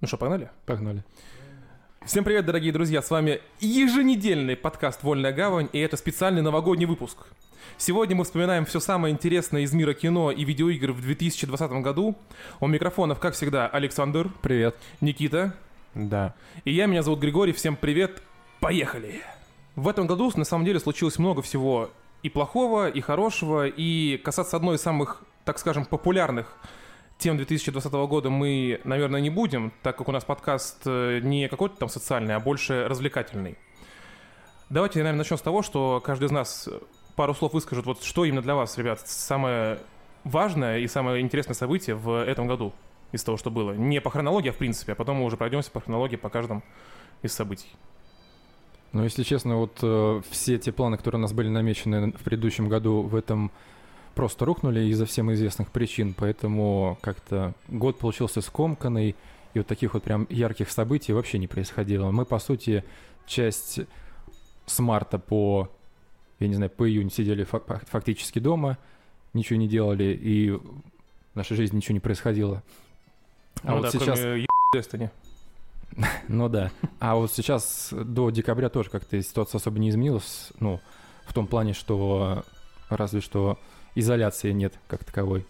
Ну что, погнали? Погнали. Всем привет, дорогие друзья! С вами еженедельный подкаст «Вольная гавань», и это специальный новогодний выпуск. Сегодня мы вспоминаем все самое интересное из мира кино и видеоигр в 2020 году. У микрофонов, как всегда, Александр, Привет. Никита Да. и я, меня зовут Григорий. Всем привет! Поехали! В этом году, на самом деле, случилось много всего и плохого, и хорошего, и касаться одной из самых, так скажем, популярных тем 2020 года мы, наверное, не будем, так как у нас подкаст э, не какой-то там социальный, а больше развлекательный. Давайте, наверное, начнем с того, что каждый из нас пару слов выскажет, вот что именно для вас, ребят, самое важное и самое интересное событие в этом году из того, что было. Не по хронологии, а в принципе, а потом мы уже пройдемся по хронологии по каждому из событий. Ну, если честно, вот э, все те планы, которые у нас были намечены в предыдущем году, в этом просто рухнули из-за всем известных причин, поэтому как-то год получился скомканный, и вот таких вот прям ярких событий вообще не происходило. Мы, по сути, часть с марта по, я не знаю, по июнь сидели фак- фактически дома, ничего не делали, и в нашей жизни ничего не происходило. А ну вот да, сейчас... кроме Destiny. Ну да. А вот сейчас до декабря тоже как-то ситуация особо не изменилась. Ну, в том плане, что разве что изоляции нет как таковой.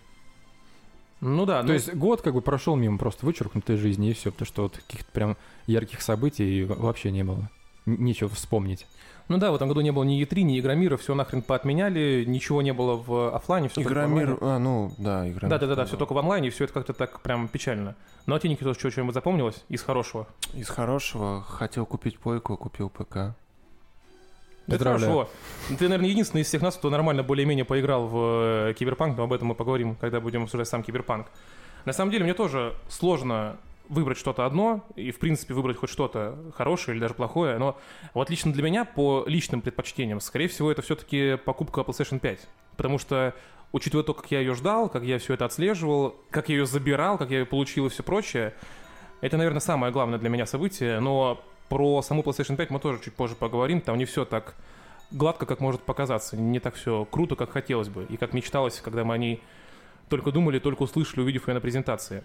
Ну да, То есть год как бы прошел мимо просто вычеркнутой жизни и все, потому что вот каких-то прям ярких событий вообще не было. Нечего вспомнить. Ну да, в этом году не было ни E3, ни Игромира, все нахрен поотменяли, ничего не было в оффлайне, все Игромир, а, ну, да, Игромир. Да, да, да, да, все только в онлайне, и все это как-то так прям печально. Ну а тебе, Никита, что, что-нибудь запомнилось из хорошего? Из хорошего хотел купить плойку, купил ПК. Это Поздравляю. хорошо. Ты, наверное, единственный из всех нас, кто нормально более-менее поиграл в э, Киберпанк, но об этом мы поговорим, когда будем обсуждать сам Киберпанк. На самом деле, мне тоже сложно выбрать что-то одно, и, в принципе, выбрать хоть что-то хорошее или даже плохое, но вот лично для меня, по личным предпочтениям, скорее всего, это все-таки покупка PlayStation 5. Потому что, учитывая то, как я ее ждал, как я все это отслеживал, как я ее забирал, как я ее получил и все прочее, это, наверное, самое главное для меня событие, но про саму PlayStation 5 мы тоже чуть позже поговорим, там не все так гладко, как может показаться, не так все круто, как хотелось бы, и как мечталось, когда мы о ней только думали, только услышали, увидев ее на презентации.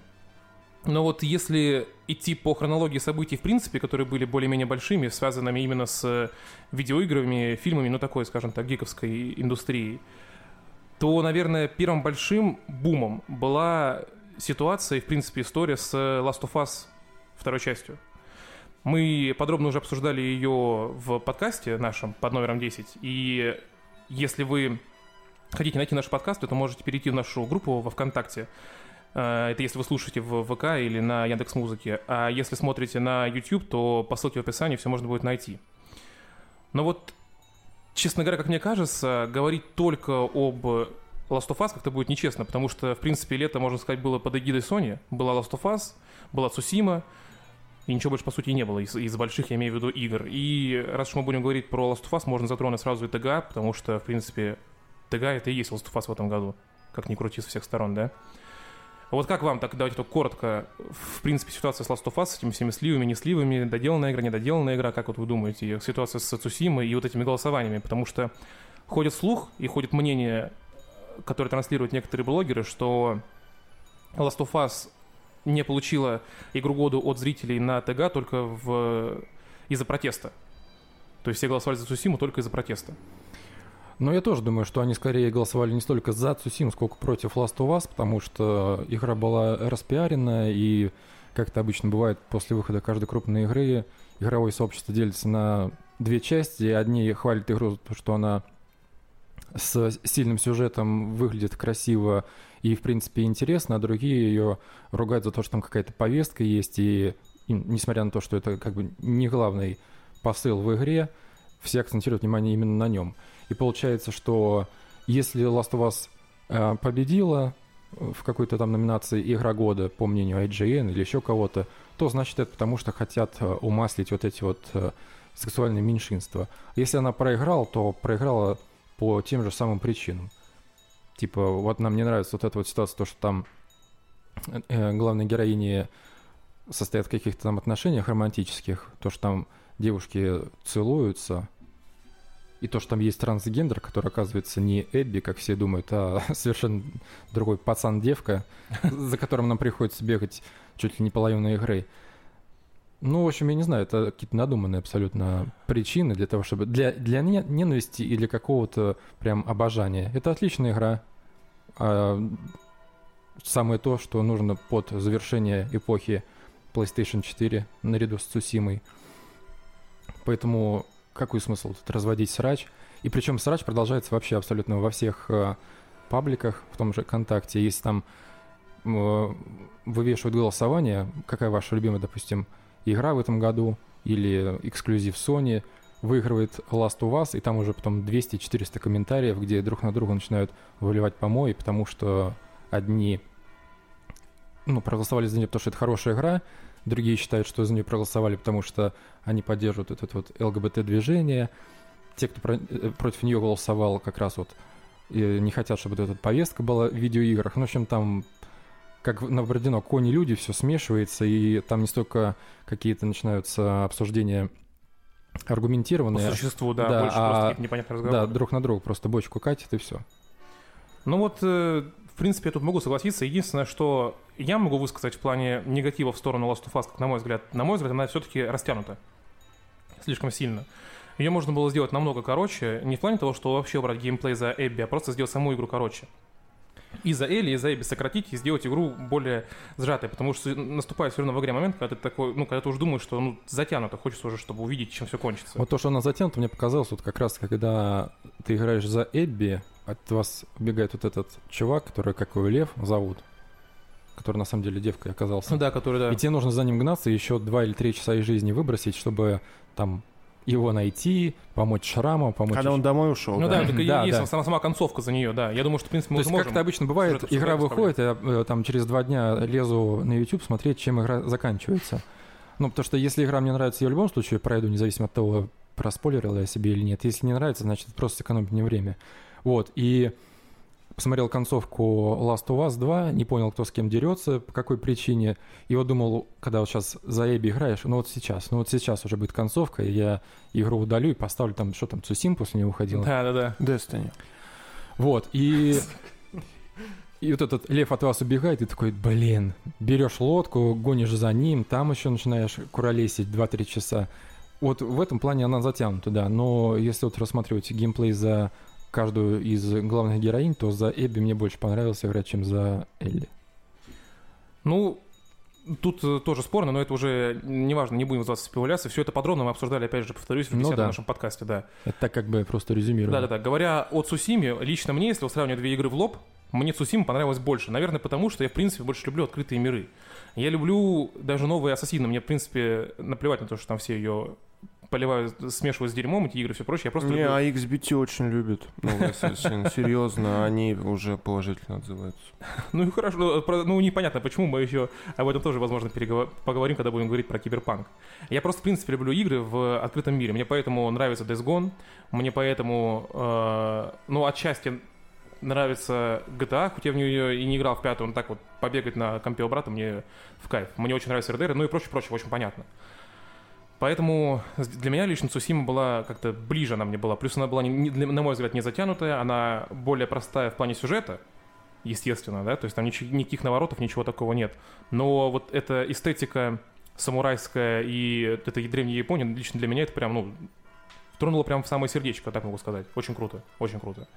Но вот если идти по хронологии событий, в принципе, которые были более-менее большими, связанными именно с видеоиграми, фильмами, ну такой, скажем так, гиковской индустрией, то, наверное, первым большим бумом была ситуация и, в принципе, история с Last of Us второй частью. Мы подробно уже обсуждали ее в подкасте нашем под номером 10. И если вы хотите найти наш подкаст, то можете перейти в нашу группу во ВКонтакте. Э, Это если вы слушаете в ВК или на Яндекс Музыке. А если смотрите на YouTube, то по ссылке в описании все можно будет найти. Но вот, честно говоря, как мне кажется, говорить только об Last of Us как-то будет нечестно, потому что, в принципе, лето, можно сказать, было под эгидой Sony. Была Last of Us, была Цусима, и ничего больше, по сути, не было из, из больших, я имею в виду, игр. И раз уж мы будем говорить про Last of Us, можно затронуть сразу и ТГА, потому что, в принципе, ТГА это и есть Last of Us в этом году, как ни крути со всех сторон, да? Вот как вам, так давайте только коротко, в принципе, ситуация с Last of Us, с этими всеми сливами, не сливами, доделанная игра, недоделанная игра, как вот вы думаете, ситуация с Цусимой и вот этими голосованиями, потому что ходит слух и ходит мнение, которое транслируют некоторые блогеры, что Last of Us не получила игру года от зрителей на ТГ только в... из-за протеста. То есть все голосовали за Цусиму только из-за протеста. Но я тоже думаю, что они скорее голосовали не столько за Цусим, сколько против Last of Us, потому что игра была распиарена, и, как это обычно бывает, после выхода каждой крупной игры игровое сообщество делится на две части. Одни хвалят игру что она с сильным сюжетом выглядит красиво и, в принципе, интересно, а другие ее ругают за то, что там какая-то повестка есть, и, несмотря на то, что это как бы не главный посыл в игре, все акцентируют внимание именно на нем. И получается, что если Last of Us э, победила в какой-то там номинации «Игра года», по мнению IGN или еще кого-то, то значит это потому, что хотят э, умаслить вот эти вот э, сексуальные меньшинства. Если она проиграла, то проиграла по тем же самым причинам. Типа, вот нам не нравится вот эта вот ситуация, то, что там э, главные героини состоят в каких-то там отношениях романтических, то, что там девушки целуются, и то, что там есть трансгендер, который оказывается не Эбби, как все думают, а совершенно другой пацан-девка, за которым нам приходится бегать чуть ли не половину игры. Ну, в общем, я не знаю, это какие-то надуманные абсолютно причины для того, чтобы... Для, для не- ненависти и для какого-то прям обожания. Это отличная игра. А, самое то, что нужно под завершение эпохи PlayStation 4 наряду с Цусимой. Поэтому какой смысл тут разводить срач? И причем срач продолжается вообще абсолютно во всех э, пабликах, в том же ВКонтакте. Если там э, вывешивают голосование, какая ваша любимая, допустим, игра в этом году или эксклюзив Sony, выигрывает Last of Us, и там уже потом 200-400 комментариев, где друг на друга начинают выливать помои, потому что одни ну, проголосовали за нее, потому что это хорошая игра, другие считают, что за нее проголосовали, потому что они поддерживают это вот ЛГБТ-движение, те, кто про- э, против нее голосовал, как раз вот э, не хотят, чтобы вот эта повестка была в видеоиграх. Ну, в общем, там как на Бородино, кони люди, все смешивается, и там не столько какие-то начинаются обсуждения По аргументированные, существу, да, да, больше а- просто какие-то непонятные да, друг на друга просто бочку катит и все. Ну вот, э, в принципе, я тут могу согласиться. Единственное, что я могу высказать в плане негатива в сторону Last of Us, как на мой взгляд, на мой взгляд, она все-таки растянута. Слишком сильно. Ее можно было сделать намного короче, не в плане того, что вообще брать геймплей за Эбби, а просто сделать саму игру короче. И за Элли, и за Эбби сократить, и сделать игру более сжатой, потому что наступает все равно в игре момент, когда ты такой, ну, когда ты уже думаешь, что ну, затянуто, хочется уже, чтобы увидеть, чем все кончится. Вот то, что она затянута, мне показалось, вот как раз, когда ты играешь за Эбби, от вас убегает вот этот чувак, который, как его, Лев зовут, который на самом деле девкой оказался. Ну да, который, да. И тебе нужно за ним гнаться и еще два или три часа из жизни выбросить, чтобы там его найти, помочь шраму, помочь... Когда он домой ушел. Ну да, так и Да, есть да. сама, сама концовка за нее, да. Я думаю, что, в принципе, мы То уже есть, как это обычно бывает, игра выходит, я э, там через два дня лезу на YouTube смотреть, чем игра заканчивается. Ну, потому что если игра мне нравится, я в любом случае пройду, независимо от того, проспойлерил я себе или нет. Если не нравится, значит, просто сэкономить мне время. Вот, и посмотрел концовку Last of Us 2, не понял, кто с кем дерется, по какой причине. И вот думал, когда вот сейчас за Эбби играешь, ну вот сейчас, ну вот сейчас уже будет концовка, и я игру удалю и поставлю там, что там, Цусим после нее уходил. Да, да, да. Destiny. Вот, и... И вот этот лев от вас убегает, и такой, блин, берешь лодку, гонишь за ним, там еще начинаешь куролесить 2-3 часа. Вот в этом плане она затянута, да. Но если вот рассматривать геймплей за каждую из главных героинь, то за Эбби мне больше понравилось играть, чем за Элли. Ну, тут э, тоже спорно, но это уже неважно, не будем вызываться в спекуляции. Все это подробно мы обсуждали, опять же, повторюсь, в Ну 10 да. нашем подкасте, да. Это так как бы просто резюмирую. Да-да-да. Говоря о Цусиме, лично мне, если сравнивать две игры в лоб, мне Цусима понравилась больше. Наверное, потому что я, в принципе, больше люблю открытые миры. Я люблю даже новые Ассасины. Мне, в принципе, наплевать на то, что там все ее поливают, смешивают с дерьмом, эти игры, все прочее. Я просто Не, люблю... а XBT очень любят. новые Assassin. Серьезно, они уже положительно отзываются. Ну и хорошо, ну, ну непонятно, почему мы еще об этом тоже, возможно, поговорим, когда будем говорить про киберпанк. Я просто, в принципе, люблю игры в открытом мире. Мне поэтому нравится Days Gone, мне поэтому, э, ну, отчасти нравится GTA, хотя я в нее и не играл в пятую, но так вот побегать на компе у брата мне в кайф. Мне очень нравится RDR, ну и прочее, прочее, очень понятно. Поэтому для меня лично Цусима была как-то ближе она мне была. Плюс она была, не- на мой взгляд, не затянутая, она более простая в плане сюжета, естественно, да, то есть там нич- никаких наворотов, ничего такого нет. Но вот эта эстетика самурайская и эта древняя Япония, лично для меня это прям, ну, тронуло прям в самое сердечко, так могу сказать. Очень круто, очень круто.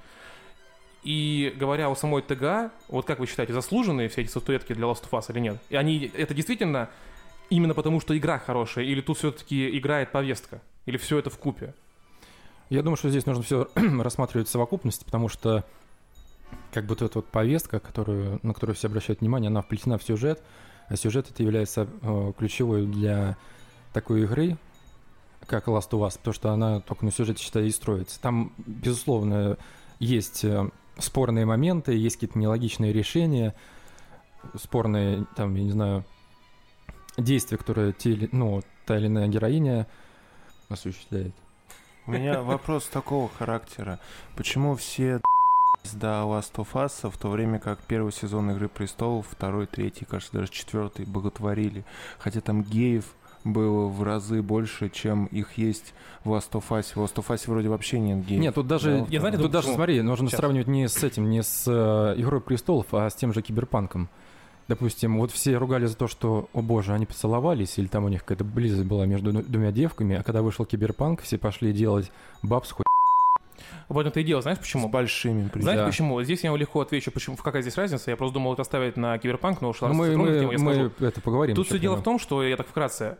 И говоря о самой ТГА, вот как вы считаете, заслуженные все эти статуэтки для Last of Us или нет? И они, это действительно именно потому, что игра хорошая, или тут все-таки играет повестка? Или все это в купе? Я думаю, что здесь нужно все рассматривать в совокупности, потому что как бы вот эта вот повестка, которую, на которую все обращают внимание, она вплетена в сюжет, а сюжет это является э, ключевой для такой игры, как Last of Us, потому что она только на сюжете, считай, и строится. Там, безусловно, есть э, спорные моменты, есть какие-то нелогичные решения, спорные, там, я не знаю, действия, которые те, или- ну, та или иная героиня осуществляет. У меня вопрос такого характера. Почему все до Last of Us, в то время как первый сезон Игры Престолов, второй, третий, кажется, даже четвертый боготворили. Хотя там геев было в разы больше, чем их есть в Last of Us. В Last of Us вроде вообще нет геев. Нет, тут даже, Да, Я знаете, тут тут даже почему? смотри, нужно Сейчас. сравнивать не с этим, не с э, Игрой престолов, а с тем же Киберпанком. Допустим, вот все ругали за то, что, о боже, они поцеловались, или там у них какая-то близость была между ду- двумя девками, а когда вышел Киберпанк, все пошли делать баб с хуй. В этом-то и дело, знаешь почему? С большими призами. Знаете Да. почему? Здесь я вам легко отвечу, почему, какая здесь разница. Я просто думал это оставить на киберпанк, но ушла Ну, мы, мы, я скажу. мы это поговорим. Тут все дело прямо. в том, что, я так вкратце,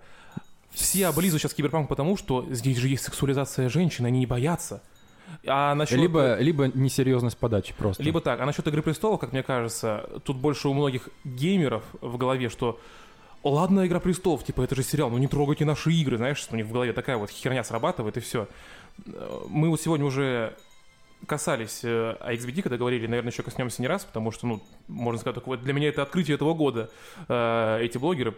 все облизывают сейчас киберпанк потому, что здесь же есть сексуализация женщин, они не боятся. А насчет... Либо, либо несерьезность подачи просто. Либо так. А насчет «Игры престолов», как мне кажется, тут больше у многих геймеров в голове, что Ладно, «Игра престолов», типа, это же сериал, ну не трогайте наши игры, знаешь, что у них в голове такая вот херня срабатывает, и все. Мы вот сегодня уже касались э, AXBD, когда говорили, наверное, еще коснемся не раз, потому что, ну, можно сказать, такое, для меня это открытие этого года, э, эти блогеры.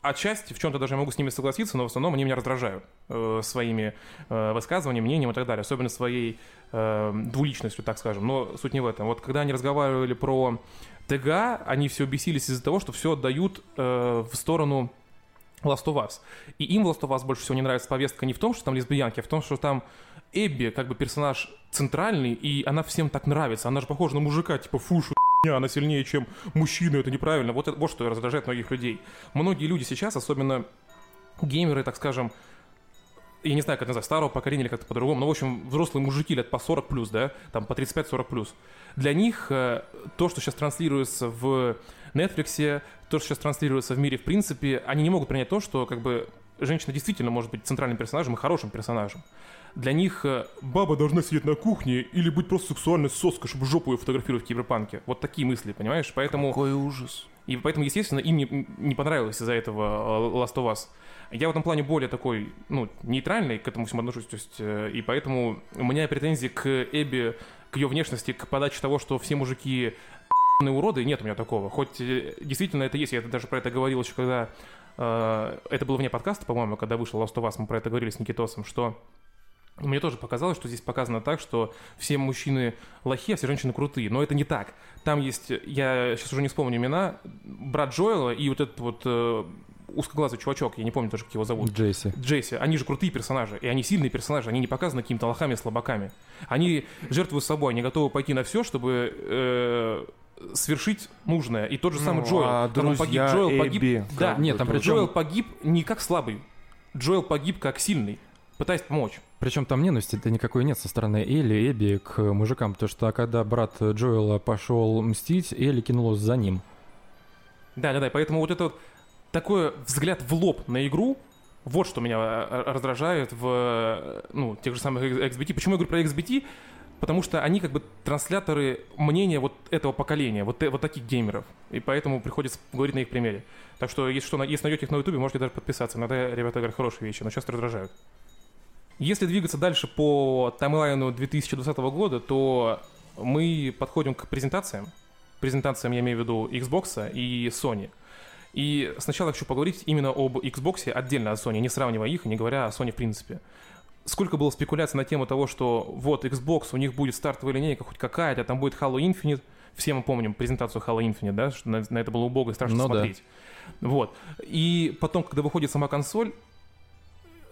Отчасти, в чем-то даже я могу с ними согласиться, но в основном они меня раздражают э, своими э, высказываниями, мнением и так далее, особенно своей э, двуличностью, так скажем. Но суть не в этом. Вот когда они разговаривали про ТГ, они все бесились из-за того, что все отдают э, в сторону Last of Us. И им в Last of Us больше всего не нравится повестка не в том, что там лесбиянки, а в том, что там Эбби как бы персонаж центральный, и она всем так нравится. Она же похожа на мужика, типа фу, что хуйня, она сильнее, чем мужчина, это неправильно. Вот, это, вот что раздражает многих людей. Многие люди сейчас, особенно геймеры, так скажем, я не знаю, как это назвать, старого поколения или как-то по-другому, но, в общем, взрослые мужики лет по 40 плюс, да, там по 35-40 плюс. Для них э, то, что сейчас транслируется в Netflix, то, что сейчас транслируется в мире, в принципе, они не могут принять то, что, как бы, женщина действительно может быть центральным персонажем и хорошим персонажем. Для них э, баба должна сидеть на кухне или быть просто сексуальной соской, чтобы жопу ее фотографировать в киберпанке. Вот такие мысли, понимаешь? Поэтому... Какой ужас. И поэтому, естественно, им не, не понравилось из-за этого э, Last of Us. Я в этом плане более такой, ну, нейтральный к этому всему отношусь, то есть, э, и поэтому у меня претензий к Эбби, к ее внешности, к подаче того, что все мужики уроды, нет у меня такого. Хоть действительно это есть, я даже про это говорил еще, когда это было вне подкаста, по-моему, когда вышел Last of Us, мы про это говорили с Никитосом, что мне тоже показалось, что здесь показано так, что все мужчины лохи, а все женщины крутые. Но это не так. Там есть, я сейчас уже не вспомню имена, брат Джоэла и вот этот вот э, узкоглазый чувачок, я не помню даже, как его зовут. Джейси. Джесси, они же крутые персонажи, и они сильные персонажи, они не показаны какими-то лохами, слабаками. Они жертвуют собой, они готовы пойти на все, чтобы э, свершить нужное. И тот же самый Ну, Джоэл. а Там он погиб, друзья Джоэл погиб. Эбби, Да, как Нет, там тоже. причем- Джоэл погиб не как слабый. Джоэл погиб как сильный, пытаясь помочь. Причем там ненависти-то никакой нет со стороны Элли, Эбби к мужикам, потому что когда брат Джоэла пошел мстить, Элли кинулась за ним. Да, да, да. Поэтому вот это вот такой взгляд в лоб на игру, вот что меня э, раздражает в э, ну, тех же самых XBT. Почему я говорю про XBT? Потому что они как бы трансляторы мнения вот этого поколения, вот, э- вот таких геймеров. И поэтому приходится говорить на их примере. Так что, если что, если найдете их на ютубе, можете даже подписаться. Иногда ребята говорят хорошие вещи, но часто раздражают. Если двигаться дальше по таймлайну 2020 года, то мы подходим к презентациям. Презентациям я имею в виду Xbox и Sony. И сначала хочу поговорить именно об Xbox отдельно от Sony, не сравнивая их не говоря о Sony в принципе. Сколько было спекуляций на тему того, что вот Xbox, у них будет стартовая линейка хоть какая-то, там будет Halo Infinite. Все мы помним презентацию Halo Infinite, да, что на, на это было убого и страшно Ну да. смотреть. Вот. И потом, когда выходит сама консоль,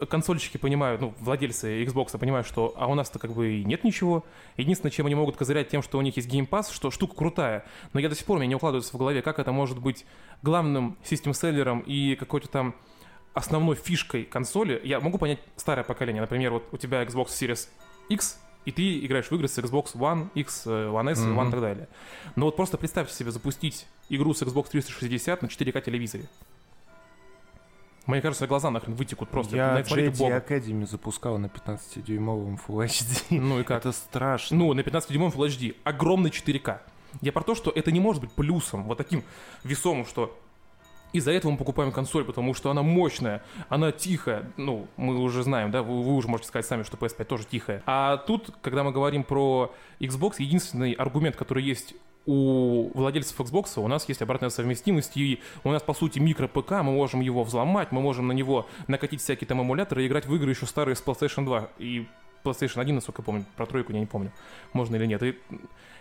консольщики понимают, ну, владельцы Xbox понимают, что а у нас-то как бы и нет ничего. Единственное, чем они могут козырять тем, что у них есть Game Pass, что штука крутая. Но я до сих пор, мне не укладывается в голове, как это может быть главным систем-селлером и какой-то там основной фишкой консоли. Я могу понять старое поколение. Например, вот у тебя Xbox Series X, и ты играешь в игры с Xbox One, X, э, One S, Мгм. One и так далее. Но вот просто представьте себе запустить игру с Xbox 360 на 4К телевизоре. Мне кажется, глаза нахрен вытекут просто. Я богу. Academy запускал на 15-дюймовом Full HD. Ну и как? Это страшно. Ну, на 15 дюймов Full HD. Огромный 4К. Я про то, что это не может быть плюсом, вот таким весомым, что из-за этого мы покупаем консоль, потому что она мощная, она тихая. Ну, мы уже знаем, да, вы, вы уже можете сказать сами, что PS5 тоже тихая. А тут, когда мы говорим про Xbox, единственный аргумент, который есть у владельцев Xbox у нас есть обратная совместимость, и у нас, по сути, микро-ПК, мы можем его взломать, мы можем на него накатить всякие там эмуляторы и играть в игры еще старые с PlayStation 2 и PlayStation 1, насколько я помню, про тройку я не помню, можно или нет. И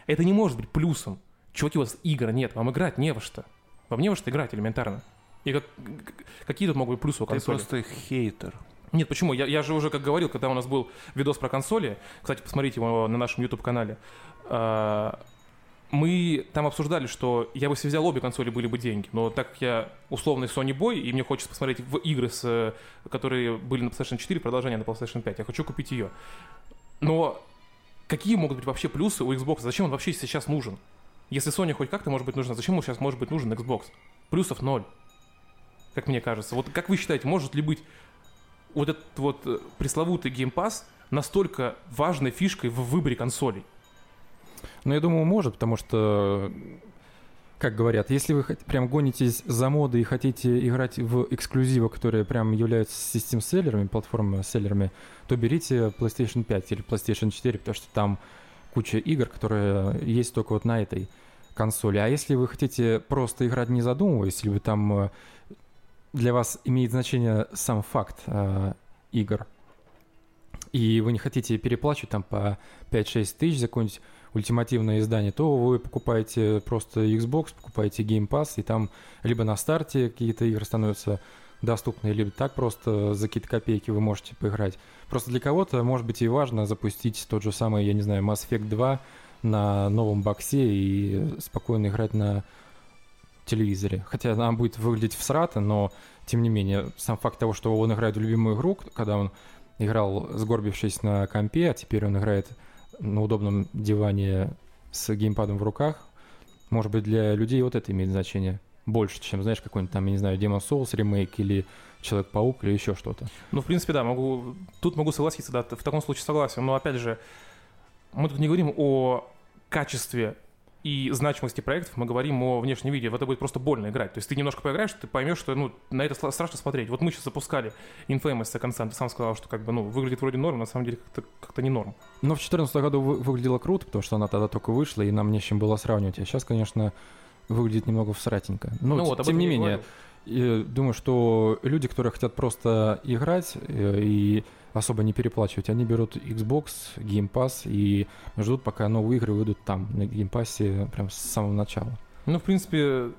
это не может быть плюсом. Чуваки, у вас игр нет, вам играть не во что. Вам не во что играть элементарно. И как, какие тут могут быть плюсы у Ты консоли? просто хейтер. Нет, почему? Я, я же уже, как говорил, когда у нас был видос про консоли, кстати, посмотрите его на нашем YouTube-канале, а, мы там обсуждали, что я бы если взял обе консоли, были бы деньги. Но так как я условный Sony Boy, и мне хочется посмотреть в игры, с, которые были на PlayStation 4, продолжение на PlayStation 5, я хочу купить ее. Но какие могут быть вообще плюсы у Xbox? Зачем он вообще сейчас нужен? Если Sony хоть как-то может быть нужна, зачем ему сейчас может быть нужен Xbox? Плюсов ноль, как мне кажется. Вот как вы считаете, может ли быть вот этот вот э, пресловутый Game Pass настолько важной фишкой в выборе консолей? Ну, я думаю, может, потому что, как говорят, если вы прям гонитесь за модой и хотите играть в эксклюзивы, которые прям являются систем-селлерами, платформ-селлерами, то берите PlayStation 5 или PlayStation 4, потому что там куча игр, которые есть только вот на этой консоли. А если вы хотите просто играть не задумываясь, либо там э, для вас имеет значение сам факт э, игр, и вы не хотите переплачивать там по 5-6 тысяч за какое-нибудь ультимативное издание, то вы покупаете просто Xbox, покупаете Game Pass, и там либо на старте какие-то игры становятся доступны, либо так просто за какие-то копейки вы можете поиграть. Просто для кого-то, может быть, и важно запустить тот же самый, я не знаю, Mass Effect 2 на новом боксе и спокойно играть на телевизоре. Хотя она будет выглядеть всрато, но тем не менее, сам факт того, что он играет в любимую игру, когда он играл сгорбившись на компе, а теперь он играет на удобном диване с геймпадом в руках, может быть, для людей вот это имеет значение больше, чем, знаешь, какой-нибудь там, я не знаю, Demon Souls ремейк или Человек-паук или еще что-то. Ну, в принципе, да, могу, тут могу согласиться, да, в таком случае согласен, но, опять же, мы тут не говорим о качестве и значимости проектов мы говорим о внешнем виде. В это будет просто больно играть. То есть ты немножко поиграешь, ты поймешь, что ну, на это страшно смотреть. Вот мы сейчас запускали Infamous Констант, ты сам сказал, что как бы, ну, выглядит вроде норм, на самом деле как-то, как не норм. Но в 2014 году вы, выглядело круто, потому что она тогда только вышла, и нам не с чем было сравнивать. А сейчас, конечно, выглядит немного всратенько. Но, ну, вот, тем не менее, и думаю, что люди, которые хотят просто играть э, и особо не переплачивать. Они берут Xbox, Game Pass и ждут, пока новые игры выйдут там, на Game Pass, прям с самого начала. Ну, в принципе, э,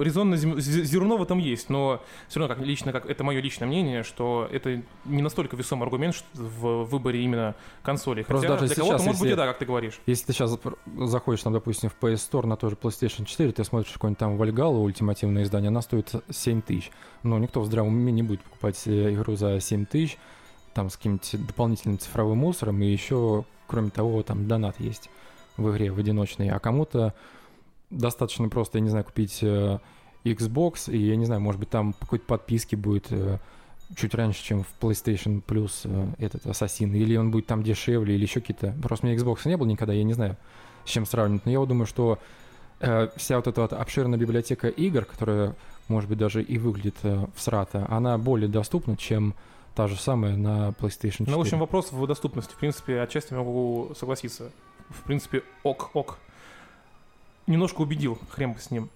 резонно зерно в этом есть, но все равно, как лично, как это мое личное мнение, что это не настолько весомый аргумент в выборе именно консоли. Хотя даже для кого-то может быть и да, как ты говоришь. Если ты сейчас заходишь, там, допустим, в PS Store на тоже PlayStation 4, ты смотришь какой-нибудь там Вальгалу, ультимативное издание, она стоит 7 тысяч. Но никто в здравом уме не будет покупать э, игру за 7 тысяч, там с каким-то дополнительным цифровым мусором, и еще, кроме того, там донат есть в игре в одиночной, а кому-то достаточно просто, я не знаю, купить э, Xbox, и, я не знаю, может быть, там какой-то подписки будет э, чуть раньше, чем в PlayStation Plus э, этот Ассасин, или он будет там дешевле, или еще какие-то... Просто у меня Xbox не было никогда, я не знаю, с чем сравнивать, но я вот думаю, что вся вот эта вот обширная библиотека игр, которая, может быть, даже и выглядит э, всрато, она более доступна, чем та же самая на PlayStation 4. Ну, в общем, вопрос в доступности. В принципе, отчасти могу согласиться. В принципе, ок-ок. Немножко убедил, хрен с ним.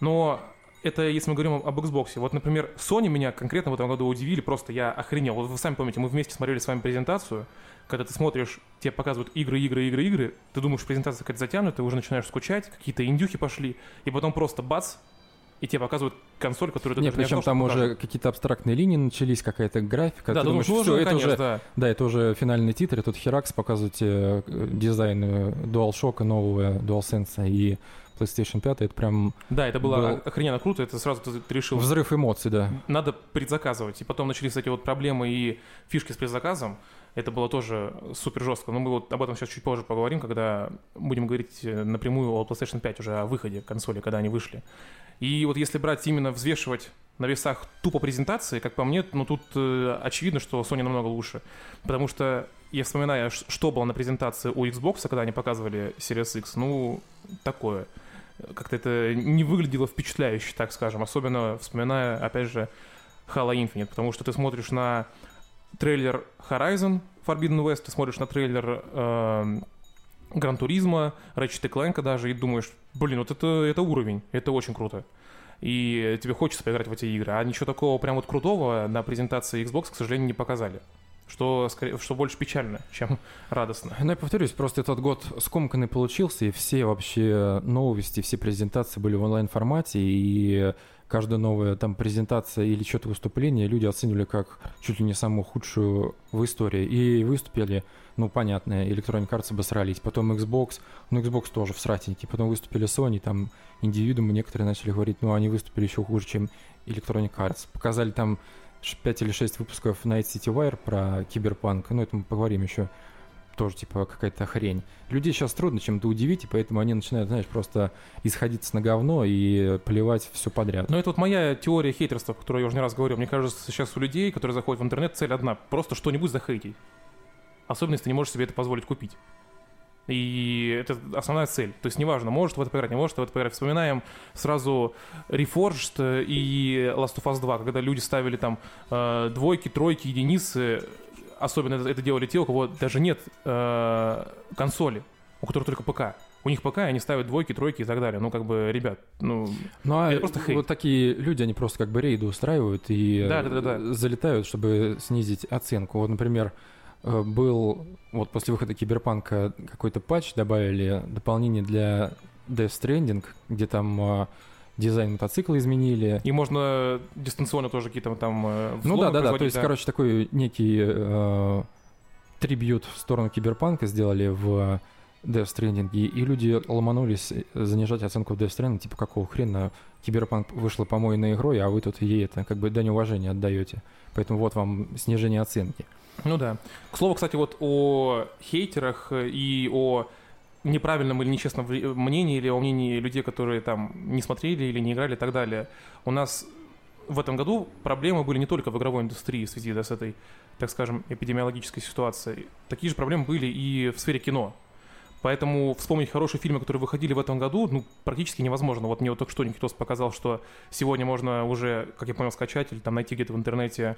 Но это если мы говорим об Xbox. Вот, например, Sony меня конкретно в этом году удивили, просто я охренел. Вот вы сами помните, мы вместе смотрели с вами презентацию, когда ты смотришь, тебе показывают игры, игры, игры, игры, ты думаешь, презентация какая-то затянутая, ты уже начинаешь скучать, какие-то индюхи пошли, и потом просто бац, и тебе показывают консоль, которую ты Нет, причем не там уже какие-то абстрактные линии начались, какая-то графика. Да, ты думаешь, думаешь, все, это уже, да. да, это уже финальный титр, и тут Херакс показывает тебе э, дизайн э, DualShock нового DualSense и PlayStation 5, это прям... Да, это было был... охрененно круто, это сразу ты, ты решил... Взрыв эмоций, да. Надо предзаказывать. И потом начались эти вот проблемы и фишки с предзаказом. Это было тоже супер жестко. Но мы вот об этом сейчас чуть позже поговорим, когда будем говорить э, напрямую о PlayStation 5 уже о выходе консоли, когда они вышли. И вот если брать именно взвешивать на весах тупо презентации, как по мне, ну тут э, очевидно, что Sony намного лучше. Потому что я вспоминаю, что было на презентации у Xbox, когда они показывали Series X, ну, такое. Как-то это не выглядело впечатляюще, так скажем. Особенно вспоминая, опять же, Halo Infinite. Потому что ты смотришь на трейлер Horizon Forbidden West, ты смотришь на трейлер э, Гран Туризма, Ratchet Clank даже, и думаешь, блин, вот это, это уровень, это очень круто. И тебе хочется поиграть в эти игры. А ничего такого прям вот крутого на презентации Xbox, к сожалению, не показали. Что, скорее, что больше печально, чем радостно. Ну, я повторюсь, просто этот год скомканный получился, и все вообще новости, все презентации были в онлайн-формате, и каждая новая там презентация или что-то выступление люди оценивали как чуть ли не самую худшую в истории. И выступили, ну, понятно, Electronic Arts обосрались. Потом Xbox, ну, Xbox тоже в сратеньке. Потом выступили Sony, там индивидуумы некоторые начали говорить, ну, они выступили еще хуже, чем Electronic Arts. Показали там 5 или 6 выпусков Night City Wire про киберпанк, ну, это мы поговорим еще тоже, типа, какая-то хрень. Людей сейчас трудно чем-то удивить, и поэтому они начинают, знаешь, просто исходиться на говно и плевать все подряд. Но это вот моя теория хейтерства, которую я уже не раз говорил. Мне кажется, сейчас у людей, которые заходят в интернет, цель одна — просто что-нибудь захейтить. Особенно, если ты не можешь себе это позволить купить. И это основная цель. То есть неважно, может в это поиграть, не может в это поиграть. Вспоминаем сразу Reforged и Last of Us 2, когда люди ставили там э, двойки, тройки, единицы. Особенно это, делали те, у кого даже нет э, консоли, у которых только ПК. У них ПК, они ставят двойки, тройки и так далее. Ну, как бы, ребят, ну... Ну, а Это просто хейт. вот такие люди, они просто как бы рейды устраивают и Да, да, да, да. э, залетают, чтобы снизить оценку. Вот, например, э, был вот после выхода Киберпанка какой-то патч, добавили дополнение для Death Stranding, где там э, дизайн мотоцикла изменили. И можно дистанционно тоже какие-то там э, Ну да, да, да. То есть, короче, такой некий э, трибьют в сторону Киберпанка сделали в Death Stranding, и люди ломанулись э, занижать оценку в Death Stranding, типа какого хрена Киберпанк вышла помойной игрой, а вы тут ей это как бы дань уважения отдаете. Поэтому вот вам снижение оценки. Ну да. К слову, кстати, вот о хейтерах э, и о неправильном или нечестном мнении, или о мнении людей, которые там не смотрели или не играли и так далее. У нас в этом году проблемы были не только в игровой индустрии в связи да, с этой, так скажем, эпидемиологической ситуацией. Такие же проблемы были и в сфере кино. Поэтому вспомнить хорошие фильмы, которые выходили в этом году, ну, практически невозможно. Вот мне вот только что Никитос показал, что сегодня можно уже, как я понял, скачать или там найти где-то в интернете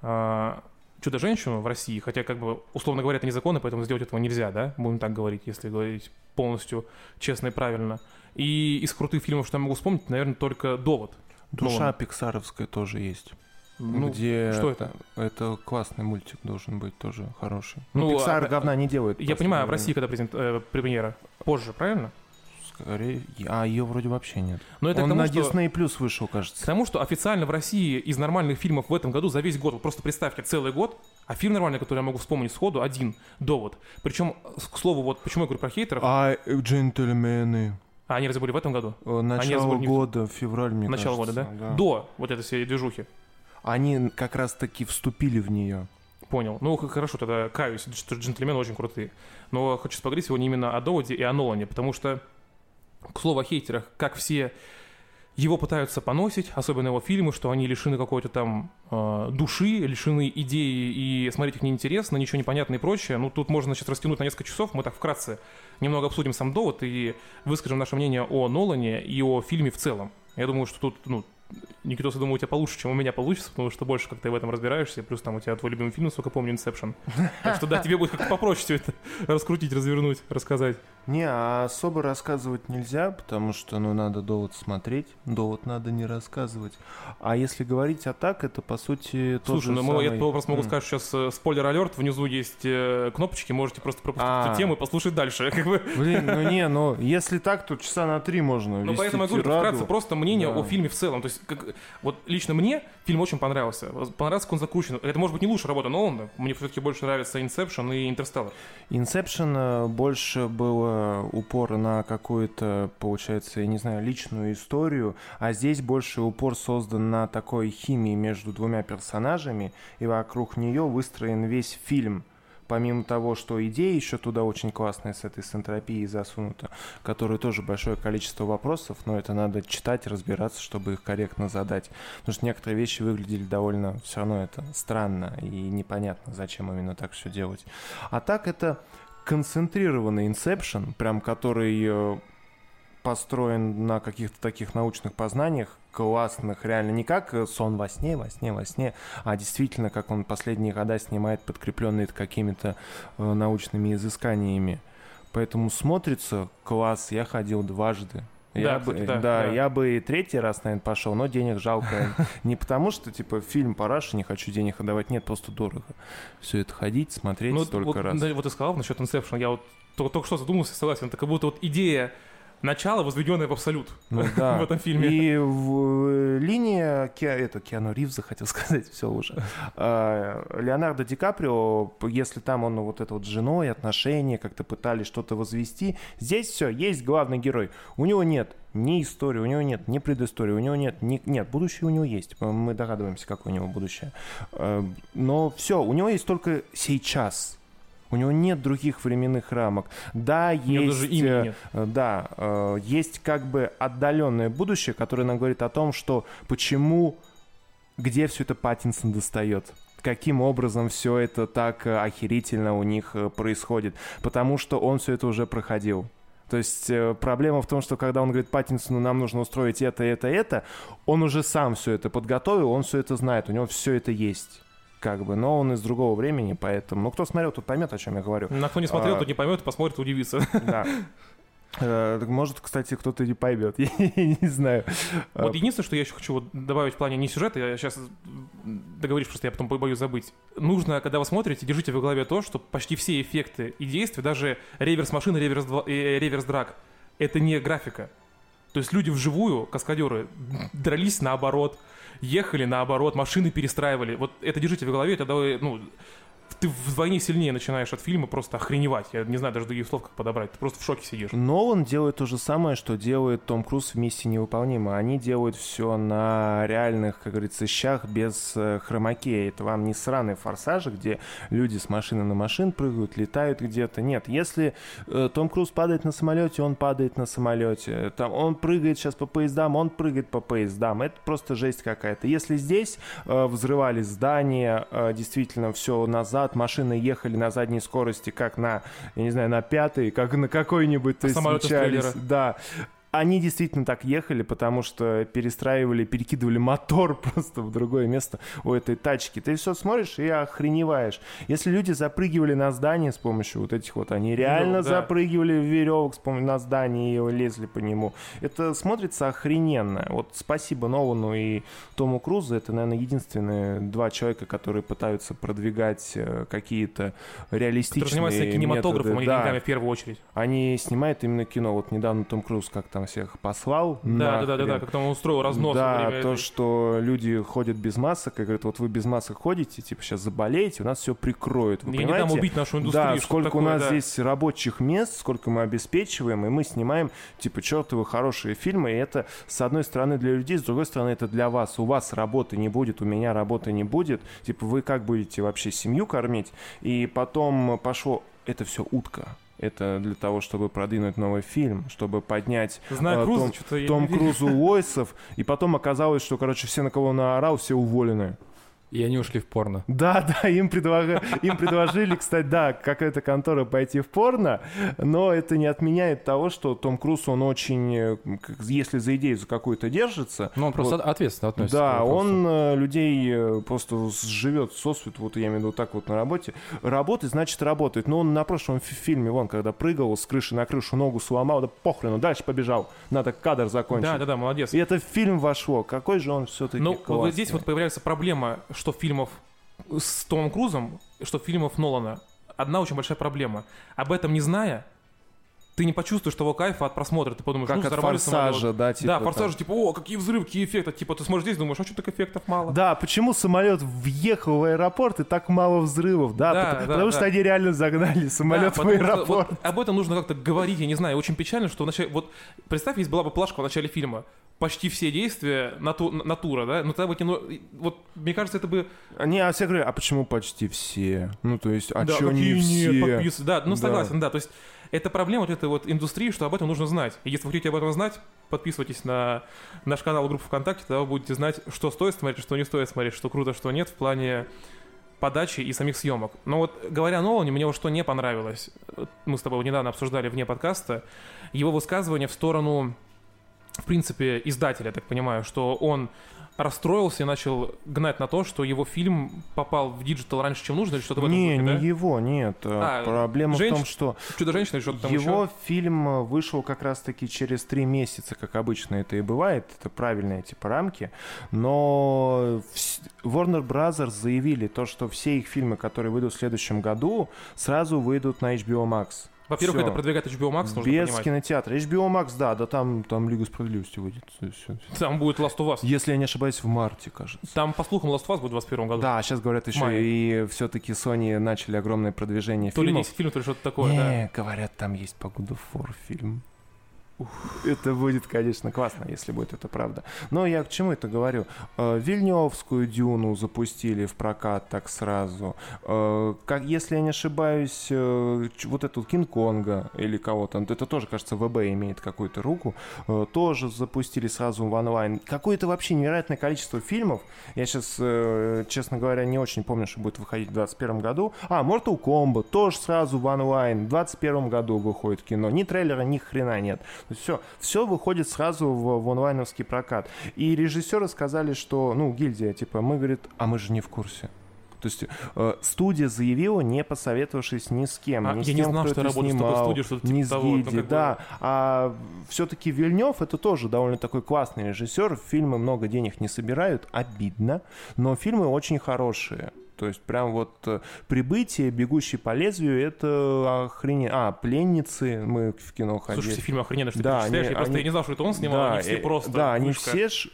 а, Чудо-женщину в России, хотя, как бы, условно говоря, это незаконно, поэтому сделать этого нельзя, да? Будем так говорить, если говорить полностью честно и правильно. И из крутых фильмов, что я могу вспомнить, наверное, только «Довод». Душа Нолана. пиксаровская тоже есть. Ну, где что это? Это классный мультик должен быть тоже хороший. Ну, Ну, Pixar а- говна не делает. Я понимаю, в. России когда презент, э, премьера? Позже, правильно? Скорее, а ее вроде вообще нет. Но это к Он тому, на что- Disney Plus вышел, К кажется. тому, что официально в России из нормальных фильмов в этом году за весь год, вот просто представьте, целый год, а фильм нормальный, который я могу вспомнить сходу, один, «Довод». Причем, к слову, вот почему я говорю про хейтеров, а, А э, джентльмены. они разве были в этом году? Э, Начало не- года, февраль, мне Начало кажется, года, да? До вот этой всей движухи. Они как раз таки вступили в нее. Понял. Ну, хорошо, тогда каюсь, что джентльмены очень крутые. Но хочу поговорить сегодня именно о Доводе и о Нолане, потому что, к слову о хейтерах, как все его пытаются поносить, особенно его фильмы, что они лишены какой-то там э, души, лишены идеи, и смотреть их неинтересно, ничего не понятно и прочее. Ну, тут можно сейчас растянуть на несколько часов. Мы так вкратце немного обсудим сам довод и выскажем наше мнение о Нолане и о фильме в целом. Я думаю, что тут, ну, Никитос, я думаю, у тебя получше, чем у меня получится, потому что больше как ты в этом разбираешься, плюс там у тебя твой любимый фильм, насколько помню, Inception. Так что да, тебе будет как-то попроще все это раскрутить, развернуть, рассказать. Не, а особо рассказывать нельзя, потому что, ну, надо довод смотреть, довод надо не рассказывать. А если говорить а так, это, по сути, тот Слушай, ну мы, я самый- просто могу сказать, что сейчас спойлер-алерт, внизу есть э, кнопочки, можете просто пропустить А. эту тему и послушать дальше. Как бы. Блин, ну не, ну, если так, то часа на три можно Ну, поэтому я говорю, вкратце просто мнение о фильме в целом. То есть, как, вот лично мне фильм очень понравился. Понравился, как он закручен. Это может быть не лучшая работа Нолана. Мне все-таки больше нравится Inception и Интерстеллар. Inception э, больше было упора на какую-то, получается, я не знаю, личную историю, а здесь больше упор создан на такой химии между двумя персонажами, и вокруг нее выстроен весь фильм. Помимо того, что идея еще туда очень классная с этой сентропией засунута, которой тоже большое количество вопросов, но это надо читать, разбираться, чтобы их корректно задать. Потому что некоторые вещи выглядели довольно, все равно это странно и непонятно, зачем именно так все делать. А так это концентрированный инсепшн, прям который э, построен на каких-то таких научных познаниях, классных, реально не как э, сон во сне, во сне, во сне, а действительно, как он последние года снимает, подкрепленный какими-то э, научными изысканиями. Поэтому смотрится класс, я ходил дважды. Я Да, бы, кстати, да, да, да. я бы и третий раз, наверное, пошел, но денег жалко. Не потому, что, типа, фильм параша, не хочу денег отдавать, нет, просто дорого. Все это ходить, смотреть Ну, столько вот, раз. да, вот ты сказал насчет Inception, я вот только, только что задумался, согласен. Это как будто вот идея начало, возведенное в абсолют Ну да. в этом фильме. И в э, линия Ке, это, Киану Ривза, хотел сказать, все уже. А, Леонардо Ди Каприо, если там он ну, вот это вот с женой, отношения, как-то пытались что-то возвести, здесь все, есть главный герой. У него нет ни истории, у него нет ни предыстории, у него нет ни... Нет, будущее у него есть. Мы догадываемся, какое у него будущее. А, Но все, у него есть только сейчас. У него нет других временных рамок. Да, У есть... даже имени нет. Э, Да, э, есть как бы отдаленное будущее, которое нам говорит о том, что почему, где все это Паттинсон достает. Каким образом все это так э, охерительно у них происходит. Потому что он все это уже проходил. То есть проблема в том, что когда он говорит Паттинсону, нам нужно устроить это, это, это, он уже сам все это подготовил, он все это знает, у него все это есть. Как бы, но он из другого времени, поэтому... Ну, кто смотрел, тот поймет, о чем я говорю. На кто не смотрел, а- тот не поймет, посмотрит, удивится. Да. Э, Может, кстати, кто-то не поймет. Я не знаю. Э, Вот единственное, что я еще хочу вот добавить в плане не сюжета, я сейчас договоришь, просто я потом боюсь забыть. Нужно, когда вы смотрите, держите в голове то, что почти все эффекты и действия, даже реверс машины, реверс, два- э, реверс драк, это не графика. То есть люди вживую, каскадеры, дрались наоборот, ехали наоборот, машины перестраивали. Вот это держите в голове, тогда вы, ну, ты вдвойне сильнее начинаешь от фильма просто охреневать. Я не знаю даже других слов, как подобрать. Ты просто в шоке сидишь. Нолан делает то же самое, что делает Том Круз в «Миссии невыполнима». Они делают все на реальных, как говорится, щах без э, хромакея. Это вам не сраные форсажи, где люди с машины на машин прыгают, летают где-то. Нет, если э, Том Круз падает на самолете, он падает на самолете. Там, он прыгает сейчас по поездам, он прыгает по поездам. Это просто жесть какая-то. Если здесь э, взрывались здания, э, действительно все назад, машины ехали на задней скорости, как на, я не знаю, на пятой, как на какой-нибудь, мчались. трейлера. Да. Они действительно так ехали, потому что перестраивали, перекидывали мотор просто в другое место у этой тачки. Ты все смотришь и охреневаешь. Если люди запрыгивали на здание с помощью вот этих вот, они реально Ну, да. запрыгивали в веревок с помощью на здание и лезли по нему. Это смотрится охрененно. Вот спасибо Нолану и Тому Крузу. Это, наверное, единственные два человека, которые пытаются продвигать э, какие-то реалистичные Который занимается кинематографом, а не методы. Да. деньгами в первую очередь. Они снимают именно кино. Вот недавно Том Круз как там всех послал. Да, да, да, да, да, нахрен. как там он устроил разнос. Да, то, этой- что люди ходят без масок, и говорят, вот вы без масок ходите, типа сейчас заболеете, у нас все прикроют. Вы Я не дам понимаете? убить нашу индустрию. Да, сколько такое, у нас да. здесь рабочих мест, сколько мы обеспечиваем, и мы снимаем, типа, чертовы хорошие фильмы, и это, с одной стороны, для людей, с другой стороны, это для вас. У вас работы не будет, у меня работы не будет. Типа, вы как будете вообще семью кормить? И потом пошло, это все утка. Это для того, чтобы продвинуть новый фильм, чтобы поднять Знаю а, Круза, Том- том. Крузу Лойсов, и потом оказалось, что, короче, все, на кого он наорал, все уволены. И они ушли в порно. Да, да, им, предлага- им предложили, кстати, да, какая-то контора пойти в порно, но это не отменяет того, что Том Круз, он очень, э, если за идею за какую-то держится, Ну, он просто Вот. ответственно относится к да, вопросу. он э, людей э, просто живет сосвет, вот я имею в виду так вот на работе. Работает, значит, работает. Но он на прошлом фи- фильме, вон, когда прыгал с крыши на крышу, ногу сломал, да похрену, дальше побежал. Надо кадр закончить. Да, да, да, молодец. И это в фильм вошло. Какой же он все-таки Ну, классный. вот здесь вот появляется проблема, что фильмов с Томом Крузом, что фильмов Нолана. Одна очень большая проблема. Об этом не зная, ты не почувствуешь того кайфа от просмотра. Ты подумаешь, Как ну, от форсажа, самолет. да, типа да, там. форсажи, типа, о, какие взрывы, какие эффекты. Типа, ты смотришь здесь, думаешь, а что так эффектов мало? Да, почему самолет въехал в аэропорт и так мало взрывов? Да, Да, потому, да, потому да. что они реально загнали Да, самолет в потому что аэропорт. вот об этом нужно как-то говорить, я не знаю, очень печально, что в начале, вот представь, если была бы плашка в начале фильма, почти все действия нату, натура, да, ну тогда бы кино, вот мне кажется, это бы, Не, а все говорят, а почему почти все? Ну, то есть, а да, чё какие не все? нет, да, ну Да. согласен, да, то есть это проблема вот этой вот индустрии, что об этом нужно знать. И если вы хотите об этом знать, подписывайтесь на наш канал, группу ВКонтакте, тогда вы будете знать, что стоит смотреть, что не стоит смотреть, что круто, что нет в плане подачи и самих съемок. Но вот говоря о Нолане, мне вот что не понравилось, мы с тобой недавно обсуждали вне подкаста, его высказывание в сторону, в принципе, издателя, я так понимаю, что он расстроился и начал гнать на то, что его фильм попал в digital раньше, чем нужно, или что-то в этом Не, духе, не да? его, нет. А, Проблема в женщ- том, что Чудо-женщина или что-то там его еще? фильм вышел как раз-таки через три месяца, как обычно это и бывает. Это правильные типа рамки. Но Warner Brothers заявили то, что все их фильмы, которые выйдут в следующем году, сразу выйдут на HBO Max. Во-первых, это продвигает HBO Max, нужно Без понимать. кинотеатра. HBO Max, да, да там, там Лига Справедливости выйдет. Там будет Last of Us. Если я не ошибаюсь, в марте, кажется. Там, по слухам, Last of Us будет в 2021 году. Да, сейчас говорят еще мае. и все-таки Sony начали огромное продвижение То ли фильмов. 10 фильмов, то ли что-то такое, да. Не, говорят, там есть по God of War фильм. Это будет, конечно, классно, если будет это правда. Но я к чему это говорю? Э, Вильневскую Дюну запустили в прокат так сразу. Э, Как, если я не ошибаюсь, э, вот эту Кинг-Конга или кого-то, это тоже, кажется, ВБ имеет какую-то руку, тоже запустили сразу в онлайн. Какое-то вообще невероятное количество фильмов. Я сейчас, честно говоря, не очень помню, что будет выходить в 2021 году. А, Mortal Kombat тоже сразу в онлайн. В 2021 году выходит кино. Ни трейлера, ни хрена нет. Все, все выходит сразу в, в онлайновский прокат. И режиссеры сказали, что, ну, гильдия, типа, мы, говорит, а мы же не в курсе. То есть э, студия заявила, не посоветовавшись ни с кем, А, ни с я тем, не знал, кто что это работаешь в такой снимал, студии, что-то ни типа с того. Ну, как бы- да. А все-таки Вильнев это тоже довольно такой классный режиссер. Фильмы много денег не собирают, обидно, но фильмы очень хорошие. То есть прям вот э, прибытие, бегущий по лезвию, это охренеть. А, пленницы, мы в кино ходили. Слушай, все фильмы охрененные, что Да, ты перечисляешь. они- Я просто они- я не знал, что это он снимал, Да, они все э, просто Да, они вышка. все ш-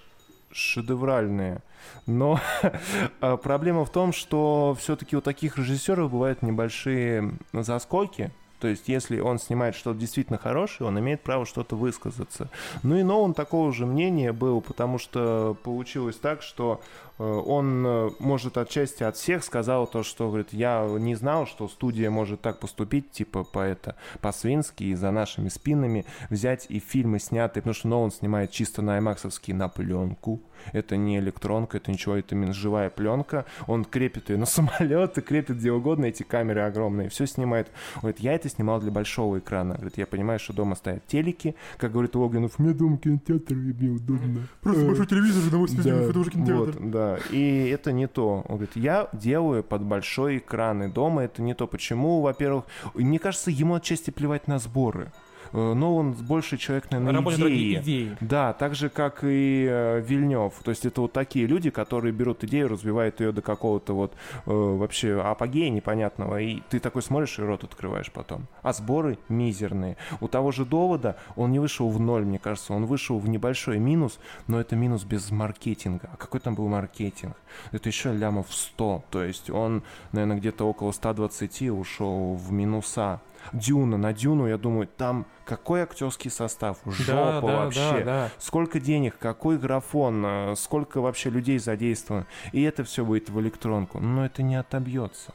шедевральные. Но э, проблема в том, что все-таки у таких режиссеров бывают небольшие заскоки. То есть, если он снимает что-то действительно хорошее, он имеет право что-то высказаться. Ну и Нолан такого же мнения был, потому что получилось так, что э, он, э, может, отчасти от всех сказал то, что, говорит, я не знал, что студия может так поступить, типа, по это, по-свински и за нашими спинами взять и фильмы снятые, потому что Нолан снимает чисто на аймаксовский на пленку. Это не электронка, это ничего, это именно живая пленка. Он крепит ее на самолеты, крепит где угодно эти камеры огромные, все снимает. Он говорит, я это снимал для большого экрана. Говорит, я понимаю, что дома стоят телеки. Как говорит Логинов, мне дома кинотеатр, и мне удобно. Просто большой телевизор на 80 Да, это уже кинотеатр. вот, да. И это не то. Он говорит, я делаю под большой экран, и дома это не то. Почему? Во-первых, мне кажется, ему отчасти плевать на сборы. Э, Но он больше человек, наверное, Работает идеи. идеи. Да, так же, как и э, Вильнев. То есть это вот такие люди, которые берут идею, развивают ее до какого-то вот э, вообще апогея непонятного, и ты такой смотришь и рот открываешь потом. А сборы мизерные. У того же довода он не вышел в ноль, мне кажется, он вышел в небольшой минус, но это минус без маркетинга. А какой там был маркетинг? Это еще лямов 100. То есть он, наверное, где-то около 120 ушел в минуса. Дюна, на Дюну, я думаю, там какой актерский состав? Жопа Да, да, вообще. да, да. Сколько денег, какой графон, э, сколько вообще людей задействовано. И это все будет в электронку. Но это не отобьется.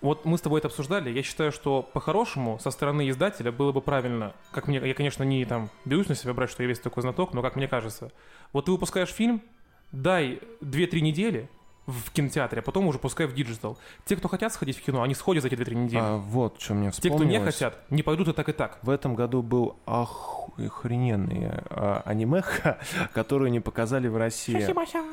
Вот мы с тобой это обсуждали. Я считаю, что по-хорошему со стороны издателя было бы правильно, как мне, я, конечно, не там берусь на себя брать, что я весь такой знаток, но как мне кажется, вот ты выпускаешь фильм, дай 2-3 недели в кинотеатре, а потом уже пускай в digital. Те, кто хотят сходить в кино, они сходят за эти 2-3 недели. А вот что мне Те, вспомнилось. кто не хотят, не пойдут и так, и так. В этом году был охрененный а, анимеха, которую не показали в России.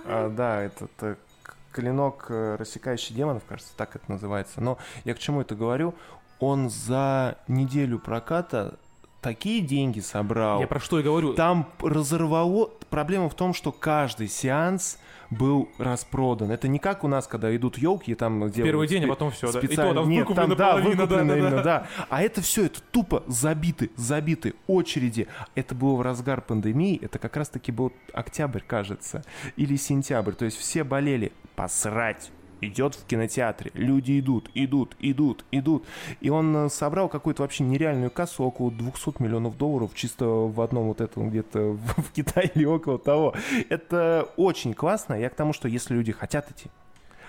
А, да, этот э, к- клинок э, рассекающий демонов, кажется, так это называется. Но я к чему это говорю? Он за неделю проката такие деньги собрал. Я про что и говорю. Там разорвало... Проблема в том, что каждый сеанс был распродан. Это не как у нас, когда идут елки и там делают... Первый день, а потом все, да. И то там Нет, там, да, выкуплено да, именно, да. да. А это все, это тупо забиты, забиты очереди. Это было в разгар пандемии, это как раз-таки был октябрь, кажется, или сентябрь. То есть все болели. Посрать. Идет в кинотеатре, люди идут, идут, идут, идут. И он э, собрал какую-то вообще нереальную кассу, около 200 миллионов долларов, чисто в одном вот этом где-то в, Китае или около того. Это очень классно. Я к тому, что если люди хотят идти,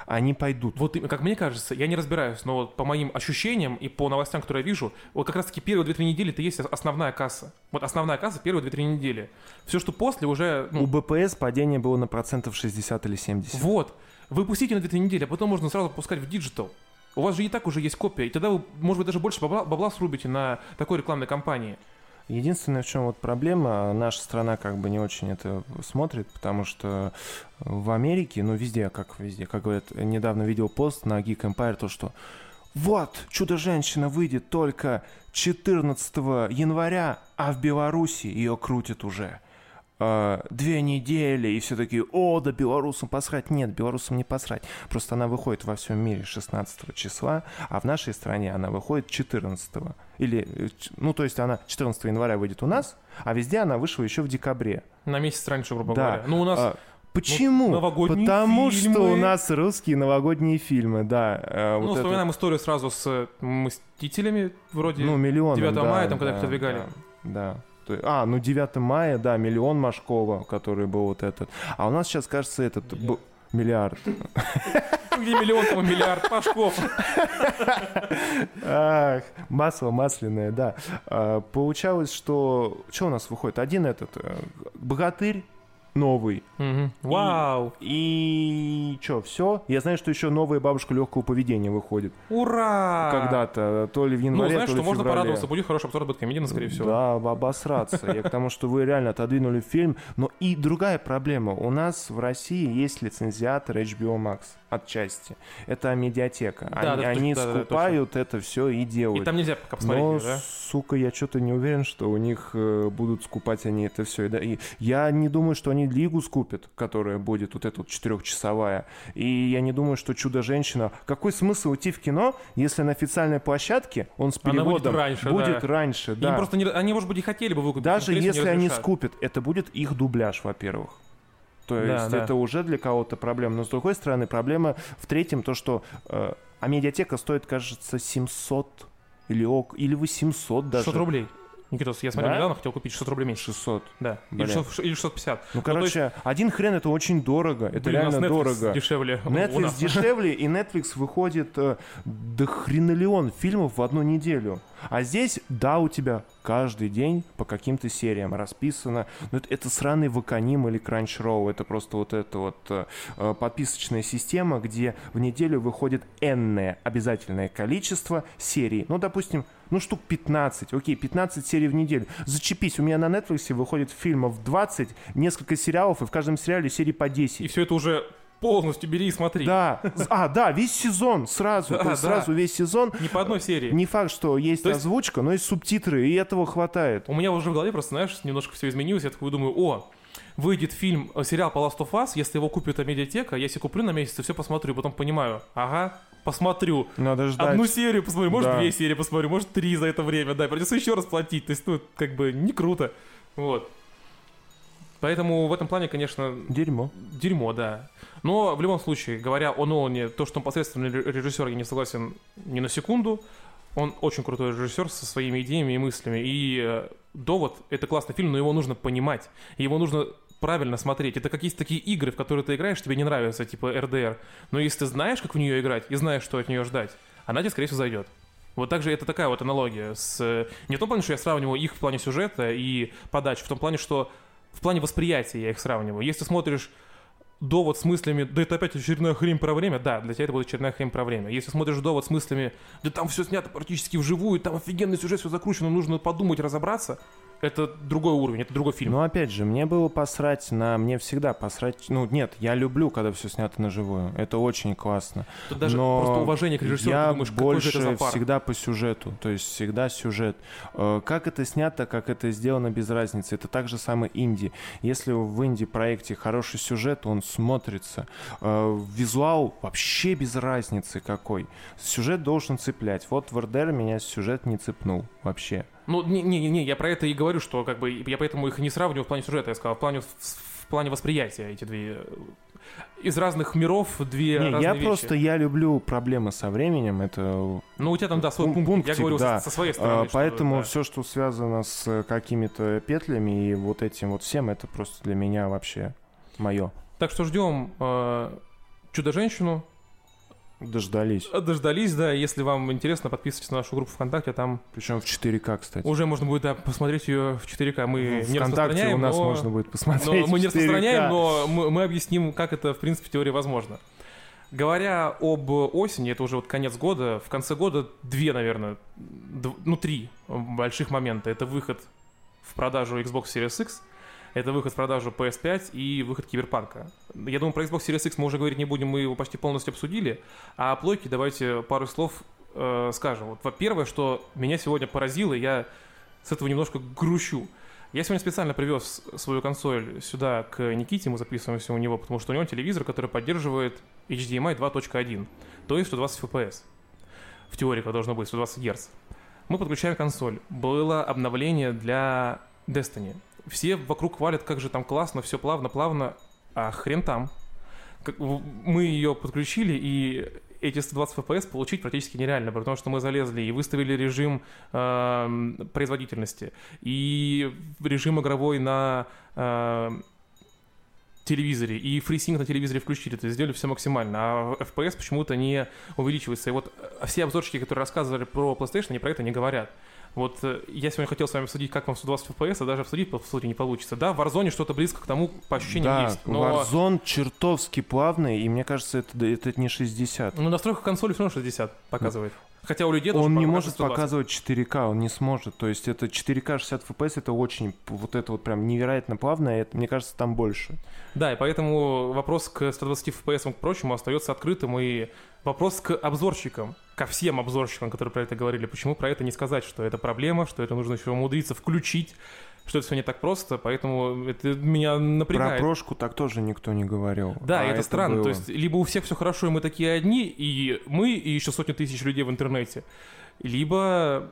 они пойдут. Вот, как мне кажется, я не разбираюсь, но вот по моим ощущениям и по новостям, которые я вижу, вот как раз-таки первые 2-3 недели это есть основная касса. Вот основная касса первые 2-3 недели. Все, что после, уже... ну, У БПС падение было на процентов 60 или 70. Вот. Вы пустите на 2-3 недели, а потом можно сразу пускать в digital. У вас же и так уже есть копия, и тогда вы, может быть, даже больше бабла, бабла срубите на такой рекламной кампании. Единственное, в чем вот проблема, наша страна как бы не очень это смотрит, потому что в Америке, ну везде, как везде, как говорят, недавно видел пост на Geek Empire, то что вот, Чудо-женщина выйдет только 14 января, а в Беларуси ее крутят уже. Э, две недели, и все такие, о, да белорусам посрать. Нет, белорусам не посрать. Просто она выходит во всем мире 16 числа, а в нашей стране она выходит 14 или, э, ну, то есть она 14 января выйдет у нас, а везде она вышла еще в декабре. На месяц раньше, грубо Да. говоря. Ну, у нас... А, Почему? новогодние Потому что фильмы. у нас русские новогодние фильмы, да. э, ну, вот это- вспоминаем историю сразу с «Мстителями», вроде. Ну, миллион. 9 да, мая, там, когда да, их отодвигали. Да, да. А, ну 9 мая, да, миллион Машкова, который был вот этот. А у нас сейчас, кажется, этот... б- Миллиард. Где миллион, там миллиард Пашков. Ах, масло масляное, да. А, Получалось, что... Что у нас выходит? Один этот... э, Богатырь новый. Мгм. Вау! И что, все? Я знаю, что еще новая бабушка легкого поведения выходит. Ура! Когда-то, то ли в Ну, январе, знаешь, то ли что в можно феврале. порадоваться. Будет хороший обзор Бэткомедиана, скорее всего. Да, об- обосраться. Я к тому, что вы реально отодвинули фильм. Но и другая проблема. У нас в России есть лицензиатор HBO Max отчасти. Это медиатека. Да, они да, они да, да, скупают это все и делают. И там нельзя пока посмотреть, Но, да? сука, я что-то не уверен, что у них э, будут скупать они это все. И, да, и я не думаю, что они Лигу скупят, которая будет вот эта вот четырехчасовая. И я не думаю, что Чудо-женщина... Какой смысл идти в кино, если на официальной площадке он с Она будет переводом раньше, будет да. раньше, Им да. просто не, они, может быть, и хотели бы выкупить. Даже если они скупят, это будет их дубляж, во-первых. То Да, есть да. это уже для кого-то проблема. Но с другой стороны, проблема в третьем, то что... э, а медиатека стоит, кажется, 700 или, ок, или 800 даже. 600 рублей. Никитос, я смотрел Да? недавно, хотел купить 600 рублей меньше. 600. Да. Или, Блин. 600 или 650. Ну, есть- короче, один хрен это очень дорого. Это Блин, у нас реально Netflix дорого. дешевле. Netflix дешевле, и Netflix выходит э, до хренолеон фильмов в одну неделю. А здесь, да, у тебя каждый день по каким-то сериям расписано. Но это, это сраный Ваканим или Crunchyroll. Это просто вот эта вот э, э, подписочная система, где в неделю выходит энное обязательное количество серий. Ну, допустим, ну, штук 15. Окей, 15 серий в неделю. Зачепись, у меня на Netflix выходит фильмов 20, несколько сериалов, и в каждом сериале серий по 10. И все это уже полностью бери и смотри. Да, а, да, весь сезон сразу, Да, то есть да. сразу весь сезон. Не по одной серии. Не факт, что есть есть- озвучка, но есть субтитры, и этого хватает. У меня уже в голове просто, знаешь, немножко все изменилось. Я такой думаю, о, выйдет фильм, э, сериал по Last of Us, если его купит медиатека, я себе куплю на месяц и все посмотрю, потом понимаю, ага, посмотрю. Надо ждать. Одну серию посмотрю, может, Да. две серии посмотрю, может, три за это время, да, придется еще раз платить, то есть, ну, как бы, не круто, вот. Поэтому в этом плане, конечно, Дерьмо. дерьмо, да. Но в любом случае, говоря о Нолане, то, что он посредственный ре- режиссер, я не согласен ни на секунду. Он очень крутой режиссер со своими идеями и мыслями. И э, «Довод» — это классный фильм, но его нужно понимать. Его нужно правильно смотреть. Это как есть такие игры, в которые ты играешь, тебе не нравятся, типа РДР. Но если ты знаешь, как в нее играть, и знаешь, что от нее ждать, она тебе, скорее всего, зайдет. Вот так же это такая вот аналогия с... э, Не в том плане, что я сравниваю их в плане сюжета и подачи, в том плане, что в плане восприятия я их сравниваю. Если смотришь довод с мыслями, да это опять очередная хрень про время, да, для тебя это будет очередная хрень про время. Если смотришь довод с мыслями, да там все снято практически вживую, там офигенный сюжет, все закручено, нужно подумать, разобраться, это другой уровень, это другой фильм. Но опять же, мне было посрать на... Мне всегда посрать... Ну, нет, я люблю, когда все снято на живую. Это очень классно. Тут даже но просто уважение к режиссеру, я ты думаешь, какой же больше это всегда по сюжету, то есть всегда сюжет. Э, Как это снято, как это сделано, без разницы. Это так же самое инди. Если в инди-проекте хороший сюжет, он смотрится. Э, Визуал вообще без разницы какой. Сюжет должен цеплять. Вот в РДР меня сюжет не цепнул вообще. Ну, не-не-не, я про это и говорю, что как бы я поэтому их не сравниваю в плане сюжета, я сказал, в плане, в плане восприятия эти две... э, Из разных миров две Не, разные я вещи. просто я люблю проблемы со временем. Это Ну, у тебя там, да, свой Пун- пункт, пунктик, я говорю да. со, своей А, стороны. что, Поэтому да. все, что связано с какими-то петлями и вот этим вот всем, это просто для меня вообще мое. Так что ждем э, Чудо-женщину. Дождались. Дождались, да. Если вам интересно, подписывайтесь на нашу группу ВКонтакте. Там Причем в 4К, кстати. уже можно будет да, посмотреть ее в 4К. Мы не ВКонтакте распространяем, у нас но... можно будет но посмотреть. мы не в 4К. распространяем, но мы, мы объясним, как это, в принципе, в теории возможно. Говоря об осени, это уже вот конец года, в конце года две, наверное, дв- ну три больших момента. Это выход в продажу Xbox Series X, это выход в продажу PS5 и выход Киберпанка. Я думаю, про Xbox Series X мы уже говорить не будем, мы его почти полностью обсудили. А о плойке давайте пару слов э, скажем. Вот, во-первых, что меня сегодня поразило, я с этого немножко грущу. Я сегодня специально привез свою консоль сюда к Никите, мы записываемся у него, потому что у него телевизор, который поддерживает HDMI 2.1, то есть 120 FPS. В теории как должно быть 120 Гц. Мы подключаем консоль. Было обновление для Destiny. Все вокруг хвалят, как же там классно, все плавно-плавно, а хрен там. Мы ее подключили, и эти 120 FPS получить практически нереально, потому что мы залезли и выставили режим эм, производительности, и режим игровой на эм, телевизоре, и FreeSync на телевизоре включили, то есть сделали все максимально, а FPS почему-то не увеличивается. И вот э, все обзорщики, которые рассказывали про PlayStation, они про это не говорят. Вот э, я сегодня хотел с вами обсудить, как вам 120 FPS, а даже обсудить, по сути, не получится. Да, в Warzone что-то близко к тому, по ощущениям, Да, есть. Но Warzone чертовски плавный, и мне кажется, это, это не 60. ну, настройка консоли все равно 60 показывает. Хотя у людей Он не может 120. показывать 4К, он не сможет. То есть это 4К 60 FPS, это очень, вот это вот прям невероятно плавно, и это, мне кажется, там больше. Да, и поэтому вопрос к 120 FPS и к прочему остается открытым, и вопрос к обзорщикам, ко всем обзорщикам, которые про это говорили, почему про это не сказать, что это проблема, что это нужно еще умудриться включить, что это все не так просто, поэтому это меня Про напрягает. прошку так тоже никто не говорил. Да, А и это, странно. было. То есть, либо у всех все хорошо, и мы такие одни, и мы, и еще сотни тысяч людей в интернете, либо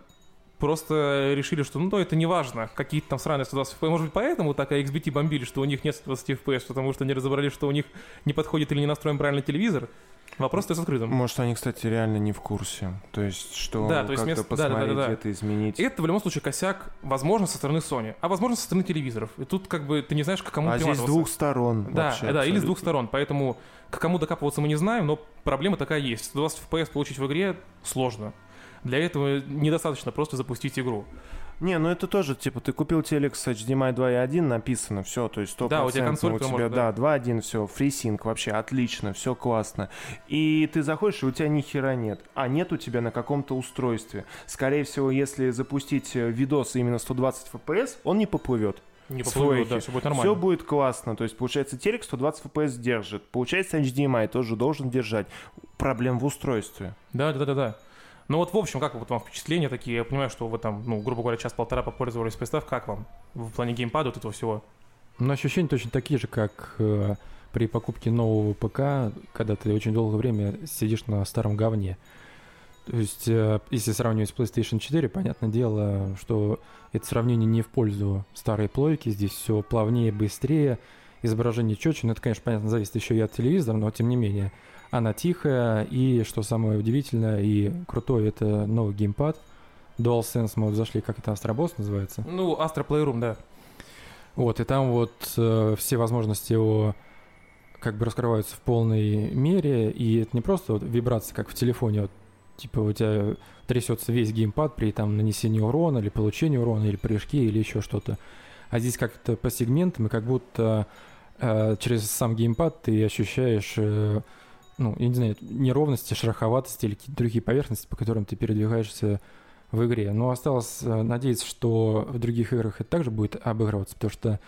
просто решили, что ну, это не важно, какие-то там сраные 120 FPS. Может быть, поэтому так и XBT бомбили, что у них нет 120 FPS, потому что они разобрались, что у них не подходит или не настроен правильно телевизор. Вопрос остается открытым. Может, они, кстати, реально не в курсе. То есть, что Да, то есть как-то место- да, да, да, посмотреть, да, это изменить. И это в любом случае косяк, возможно, со стороны Sony, а возможно, со стороны телевизоров. И тут как бы ты не знаешь, к кому а здесь с двух сторон. Да, вообще да, или с двух сторон. Поэтому к кому докапываться мы не знаем, но проблема такая есть. 120 FPS получить в игре сложно. Для этого недостаточно просто запустить игру. Не, ну это тоже, типа, ты купил телек с HDMI 2.1, написано, все, то есть 100%. Да, у тебя консоль, у тебя, может, да, да. 2.1, все, FreeSync, вообще отлично, все классно. И ты заходишь, и у тебя ни хера нет. А нет у тебя на каком-то устройстве. Скорее всего, если запустить э, видос именно 120 FPS, он не поплывет. Не поплывет, да, все будет Все нормально. будет классно. То есть, получается, телек 120 FPS держит. Получается, HDMI тоже должен держать. Проблем в устройстве. Да, да, да, да. Ну вот, в общем, как вот вам впечатления такие? Я понимаю, что вы там, ну, грубо говоря, час-полтора попользовались представь, как вам в плане геймпада вот этого всего? Но ощущения точно такие же, как э, при покупке нового ПК, когда ты очень долгое время сидишь на старом говне. То есть, э, если сравнивать с PlayStation 4, понятное дело, что это сравнение не в пользу старой плойки. Здесь все плавнее, быстрее, изображение четче. Ну, это, конечно, понятно, зависит еще и от телевизора, но тем не менее. Она тихая, и, что самое удивительное и крутое, это новый геймпад. DualSense мы вот зашли, как это Astro Boss называется. Ну, Astra Playroom, да. Вот, и там вот э, все возможности его как бы раскрываются в полной мере, и это не просто вот вибрации, как в телефоне, вот, типа у тебя трясется весь геймпад при там нанесении урона, или получении урона, или прыжке, или еще что-то. А здесь как-то по сегментам, и как будто э, через сам геймпад ты ощущаешь, э, ну, я не знаю, неровности, шероховатости или какие-то другие поверхности, по которым ты передвигаешься в игре. Но осталось э, надеяться, что в других играх это также будет обыгрываться, потому что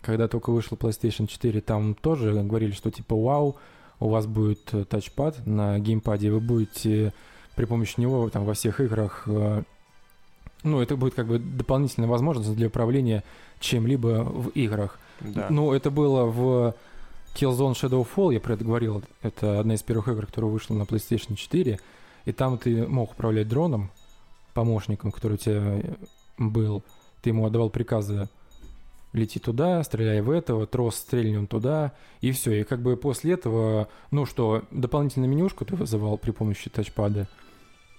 когда только вышла PlayStation 4, там тоже говорили, что типа вау, у вас будет э, тачпад на геймпаде, вы будете при помощи него там во всех играх э, ну, это будет как бы дополнительная возможность для управления чем-либо в играх. Да. Ну, это было в Killzone Shadowfall, я про это говорил. Это одна из первых игр, которая вышла на PlayStation 4. И там ты мог управлять дроном, помощником, который у тебя был. Ты ему отдавал приказы лети туда, стреляй в этого, трос стрельнем туда, и все. И как бы после этого, ну что, дополнительную менюшку ты вызывал при помощи тачпада,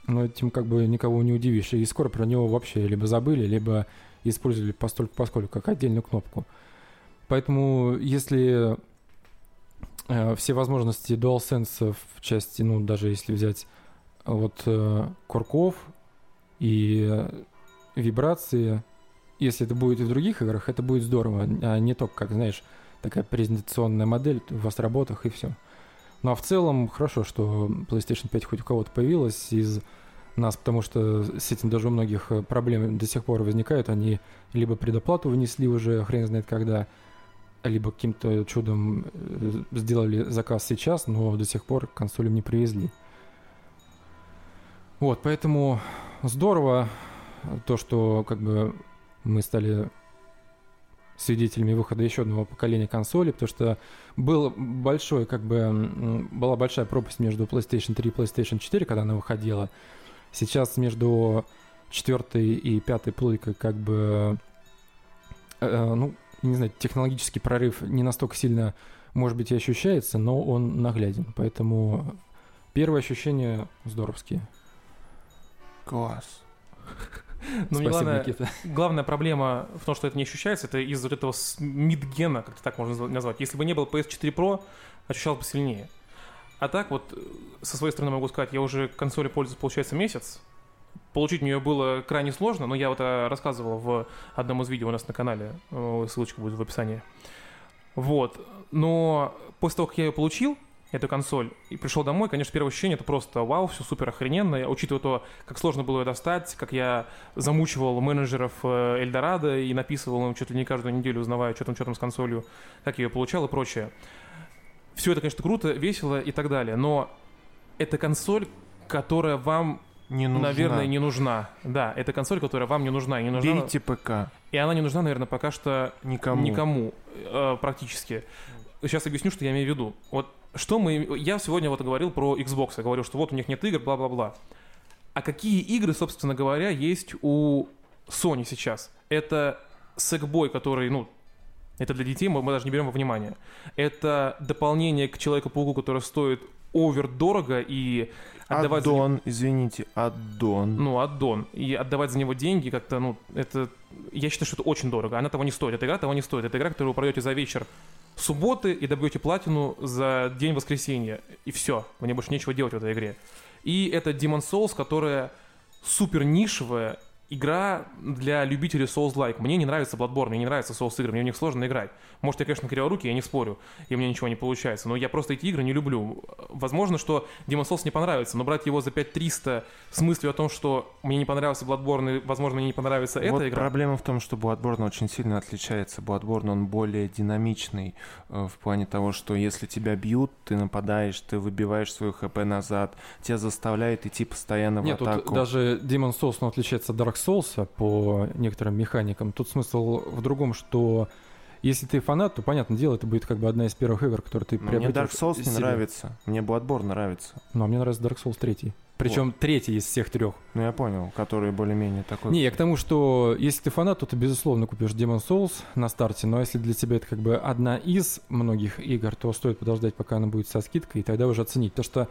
но этим как бы никого не удивишь. И скоро про него вообще либо забыли, либо использовали постольку поскольку как отдельную кнопку. Поэтому если все возможности DualSense в части, ну, даже если взять вот э, курков и э, вибрации, если это будет и в других играх, это будет здорово, а не только, как, знаешь, такая презентационная модель в вас работах и все. Ну а в целом хорошо, что PlayStation 5 хоть у кого-то появилась из нас, потому что с этим даже у многих э, проблемы до сих пор возникают. Они либо предоплату внесли уже хрен знает когда, либо каким-то чудом э, сделали заказ сейчас, но до сих пор консоль им не привезли. Вот, поэтому здорово то, что как бы мы стали свидетелями выхода еще одного поколения консолей, потому что был большой, как бы, была большая пропасть между PlayStation 3 и PlayStation 4, когда она выходила. Сейчас между четвертой и пятой плойкой, как бы, э, ну, не знаю, технологический прорыв не настолько сильно, может быть, и ощущается, но он нагляден. Поэтому первые ощущения здоровские. Класс. Ну, мне Спасибо, главное, Никита. главная проблема в том, что это не ощущается, это из вот этого мидгена, как так можно назва- назвать. Если бы не было PS4 Pro, ощущалось бы сильнее. А так вот, э, со своей стороны могу сказать, я уже консолью пользуюсь, получается, месяц. Получить мне ее было крайне сложно, но я вот э, рассказывал в одном из видео у нас на канале, э, ссылочка будет в описании. Вот. Но после того, как я ее получил, эту консоль, и пришел домой, конечно, первое ощущение это просто вау, все супер охрененно, учитывая то, как сложно было ее достать, как я замучивал менеджеров э, Эльдорадо и написывал им чуть ли не каждую неделю, узнавая, что там, что там с консолью, как я ее получал и прочее. Все это, конечно, круто, весело и так далее, но это консоль, которая вам, Не нужна. наверное, не нужна. Да, это консоль, которая вам не нужна. Не нужна Берите ПК. и она не нужна, наверное, пока что Никому. никому э, практически. Сейчас объясню, что я имею в виду. Вот что мы... Я сегодня вот говорил про Xbox. Я говорил, что вот у них нет игр, бла-бла-бла. А какие игры, собственно говоря, есть у Sony сейчас? Это Sackboy, который, ну, это для детей, мы, мы даже не берем во внимание. Это дополнение к Человеку-пауку, которое стоит овер дорого и отдавать за него- Аддон, извините, аддон. ну, аддон. И отдавать за него деньги как-то, ну, это... Я считаю, что это очень дорого. Она того не стоит. Эта игра того не стоит. Это игра, которую вы продаете за вечер субботы и добьете платину за день воскресенья. И все. Мне больше нечего делать в этой игре. И это Demon Souls, которая супер нишевая игра для любителей Souls-like. Мне не нравится Bloodborne, мне не нравятся Souls игры, мне в них сложно играть. Может, я, конечно, криворукий, я не спорю, и мне ничего не получается, но я просто эти игры не люблю. Возможно, что Demon Souls не понравится, но брать его за 5300 с мыслью о том, что мне не понравился Bloodborne, и, возможно, мне не понравится вот эта игра. проблема в том, что Bloodborne очень сильно отличается. Bloodborne, он более динамичный э, в плане того, что если тебя бьют, ты нападаешь, ты выбиваешь свою хп назад, тебя заставляет идти постоянно в Нет, атаку. даже Demon Souls он отличается от Dark Souls по некоторым механикам. Тут смысл в другом, что если ты фанат, то, понятное дело, это будет как бы одна из первых игр, которые ты Но Мне приобретешь Dark Souls не себе. нравится. Мне Bloodborne нравится. Но мне нравится Dark Souls 3. Причем третий из всех трех. Ну, я понял, который более-менее такой... Не, я к тому, что если ты фанат, то ты, безусловно, купишь Demon Souls на старте, но если для тебя это как бы одна из многих игр, то стоит подождать, пока она будет со скидкой, и тогда уже оценить. Потому что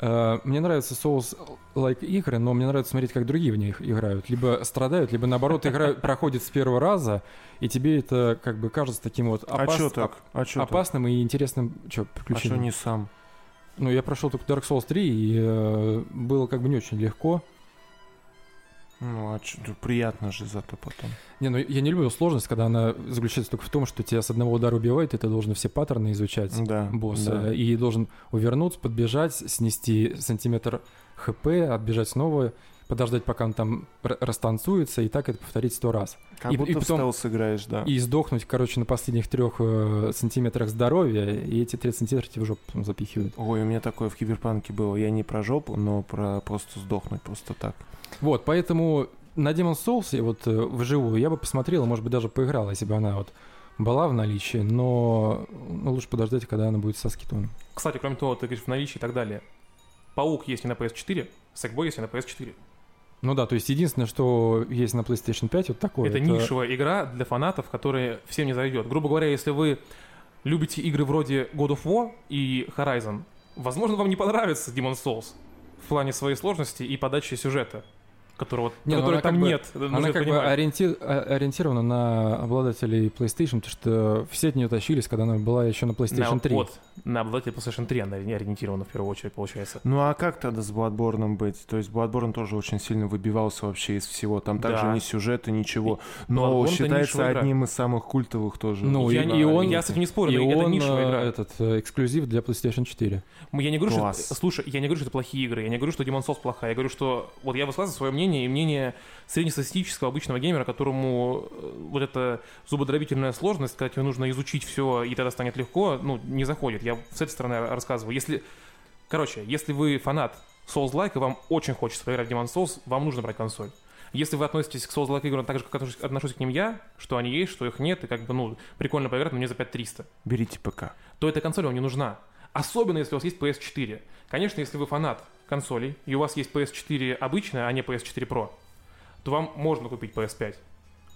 мне нравятся Souls-like игры, но мне нравится смотреть, как другие в них играют. Либо страдают, либо, наоборот, игра проходит с первого раза, и тебе это как бы кажется таким вот А опас- чё так? А чё так? опасным и интересным что, А что приключением. не сам? Ну, я прошел только Dark Souls 3, и э, было как бы не очень легко. Ну, а ну, приятно же зато потом. Не, ну я не люблю сложность, когда она заключается только в том, что тебя с одного удара убивает, и ты должен все паттерны изучать Да. босса, да. и должен увернуться, подбежать, снести сантиметр хп, отбежать снова, подождать, пока он там растанцуется, и так это повторить сто раз. Как и- будто и в потом- стелс играешь, да. И сдохнуть, короче, на последних трех э, сантиметрах здоровья, и эти три сантиметра тебе в жопу потом запихивают. Ой, у меня такое в Киберпанке было. Я не про жопу, но про просто сдохнуть просто так. Вот, поэтому на Demon Souls, и вот э, вживую, я бы посмотрел, может быть, даже поиграл, если бы она вот была в наличии, но ну, лучше подождать, когда она будет со скидками. Кстати, кроме того, ты говоришь в наличии и так далее. Паук есть не на PS4, Sackboy есть не на PS4. Ну да, то есть единственное, что есть на PlayStation 5, вот такое. это, нишевая игра для фанатов, которая всем не зайдет. Грубо говоря, если вы любите игры вроде God of War и Horizon, возможно, вам не понравится Demon Souls в плане своей сложности и подачи сюжета, которого, Не, ну которой она там как бы- нет. Она как бы ориенти- а- ориентирована на обладателей PlayStation, потому что все от нее тащились, когда она была еще на PlayStation на, 3. Вот, на обладателя PlayStation 3 она ориентирована в первую очередь, получается. Ну а как тогда с Bloodborne быть? То есть Bloodborne тоже очень сильно выбивался вообще из всего. Там также Да. ни сюжета, ничего. Но Bloodborne-то считается нишевая игра. одним из самых культовых тоже. Ну, я, и- и он- я с этим не спорю, И но это он нишевая э, игра. этот э, эксклюзив для PlayStation 4. Я не говорю, Класс. что... Слушай, я не говорю, что это плохие игры, я не говорю, что Demon Souls плохая, я говорю, что... Вот я высказываю свое мнение и мнение среднестатистического обычного геймера, которому э, вот эта зубодробительная сложность, когда тебе нужно изучить все и тогда станет легко, ну, не заходит. Я с этой стороны рассказываю. Если... Короче, если вы фанат Souls-like, и вам очень хочется поиграть в Demon Souls, вам нужно брать консоль. Если вы относитесь к Souls-like играм так же, как отношусь, отношусь к ним я, что они есть, что их нет, и как бы, ну, прикольно поиграть, но не за 5300, Берите ПК. то эта консоль вам не нужна. Особенно, если у вас есть PS4. Конечно, если вы фанат консолей, и у вас есть PS4 обычная, а не PS4 Pro, то вам можно купить PS5.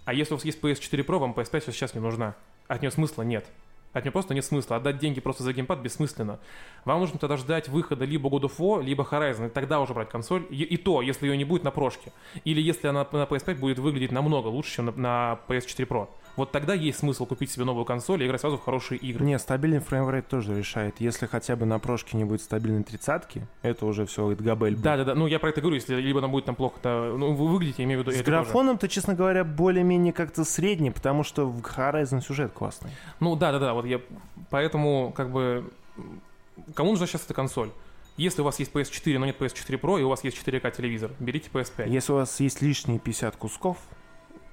А если у вас есть PS4 Pro, вам PS5 сейчас не нужна. От нее смысла нет. От нее просто нет смысла. Отдать деньги просто за геймпад бессмысленно. Вам нужно тогда ждать выхода либо God of War, либо Horizon, и тогда уже брать консоль. И, и то, если ее не будет на прошке. Или если она на PS5 будет выглядеть намного лучше, чем на, на PS4 Pro. Вот тогда есть смысл купить себе новую консоль и играть сразу в хорошие игры. Не, стабильный фреймрейт тоже решает. Если хотя бы на прошке не будет стабильной тридцатки, это уже все, габель. Да, да, да. Ну, я про это говорю, если либо она будет там плохо-то. Ну, вы выглядите, я имею в виду. С графоном-то, честно говоря, более-менее как-то средний, потому что в Horizon сюжет классный. Ну да, да, да. Вот я поэтому как бы кому нужна сейчас эта консоль? Если у вас есть PS4, но нет PS4 Pro, и у вас есть 4К телевизор, берите PS5. Если у вас есть лишние 50 кусков,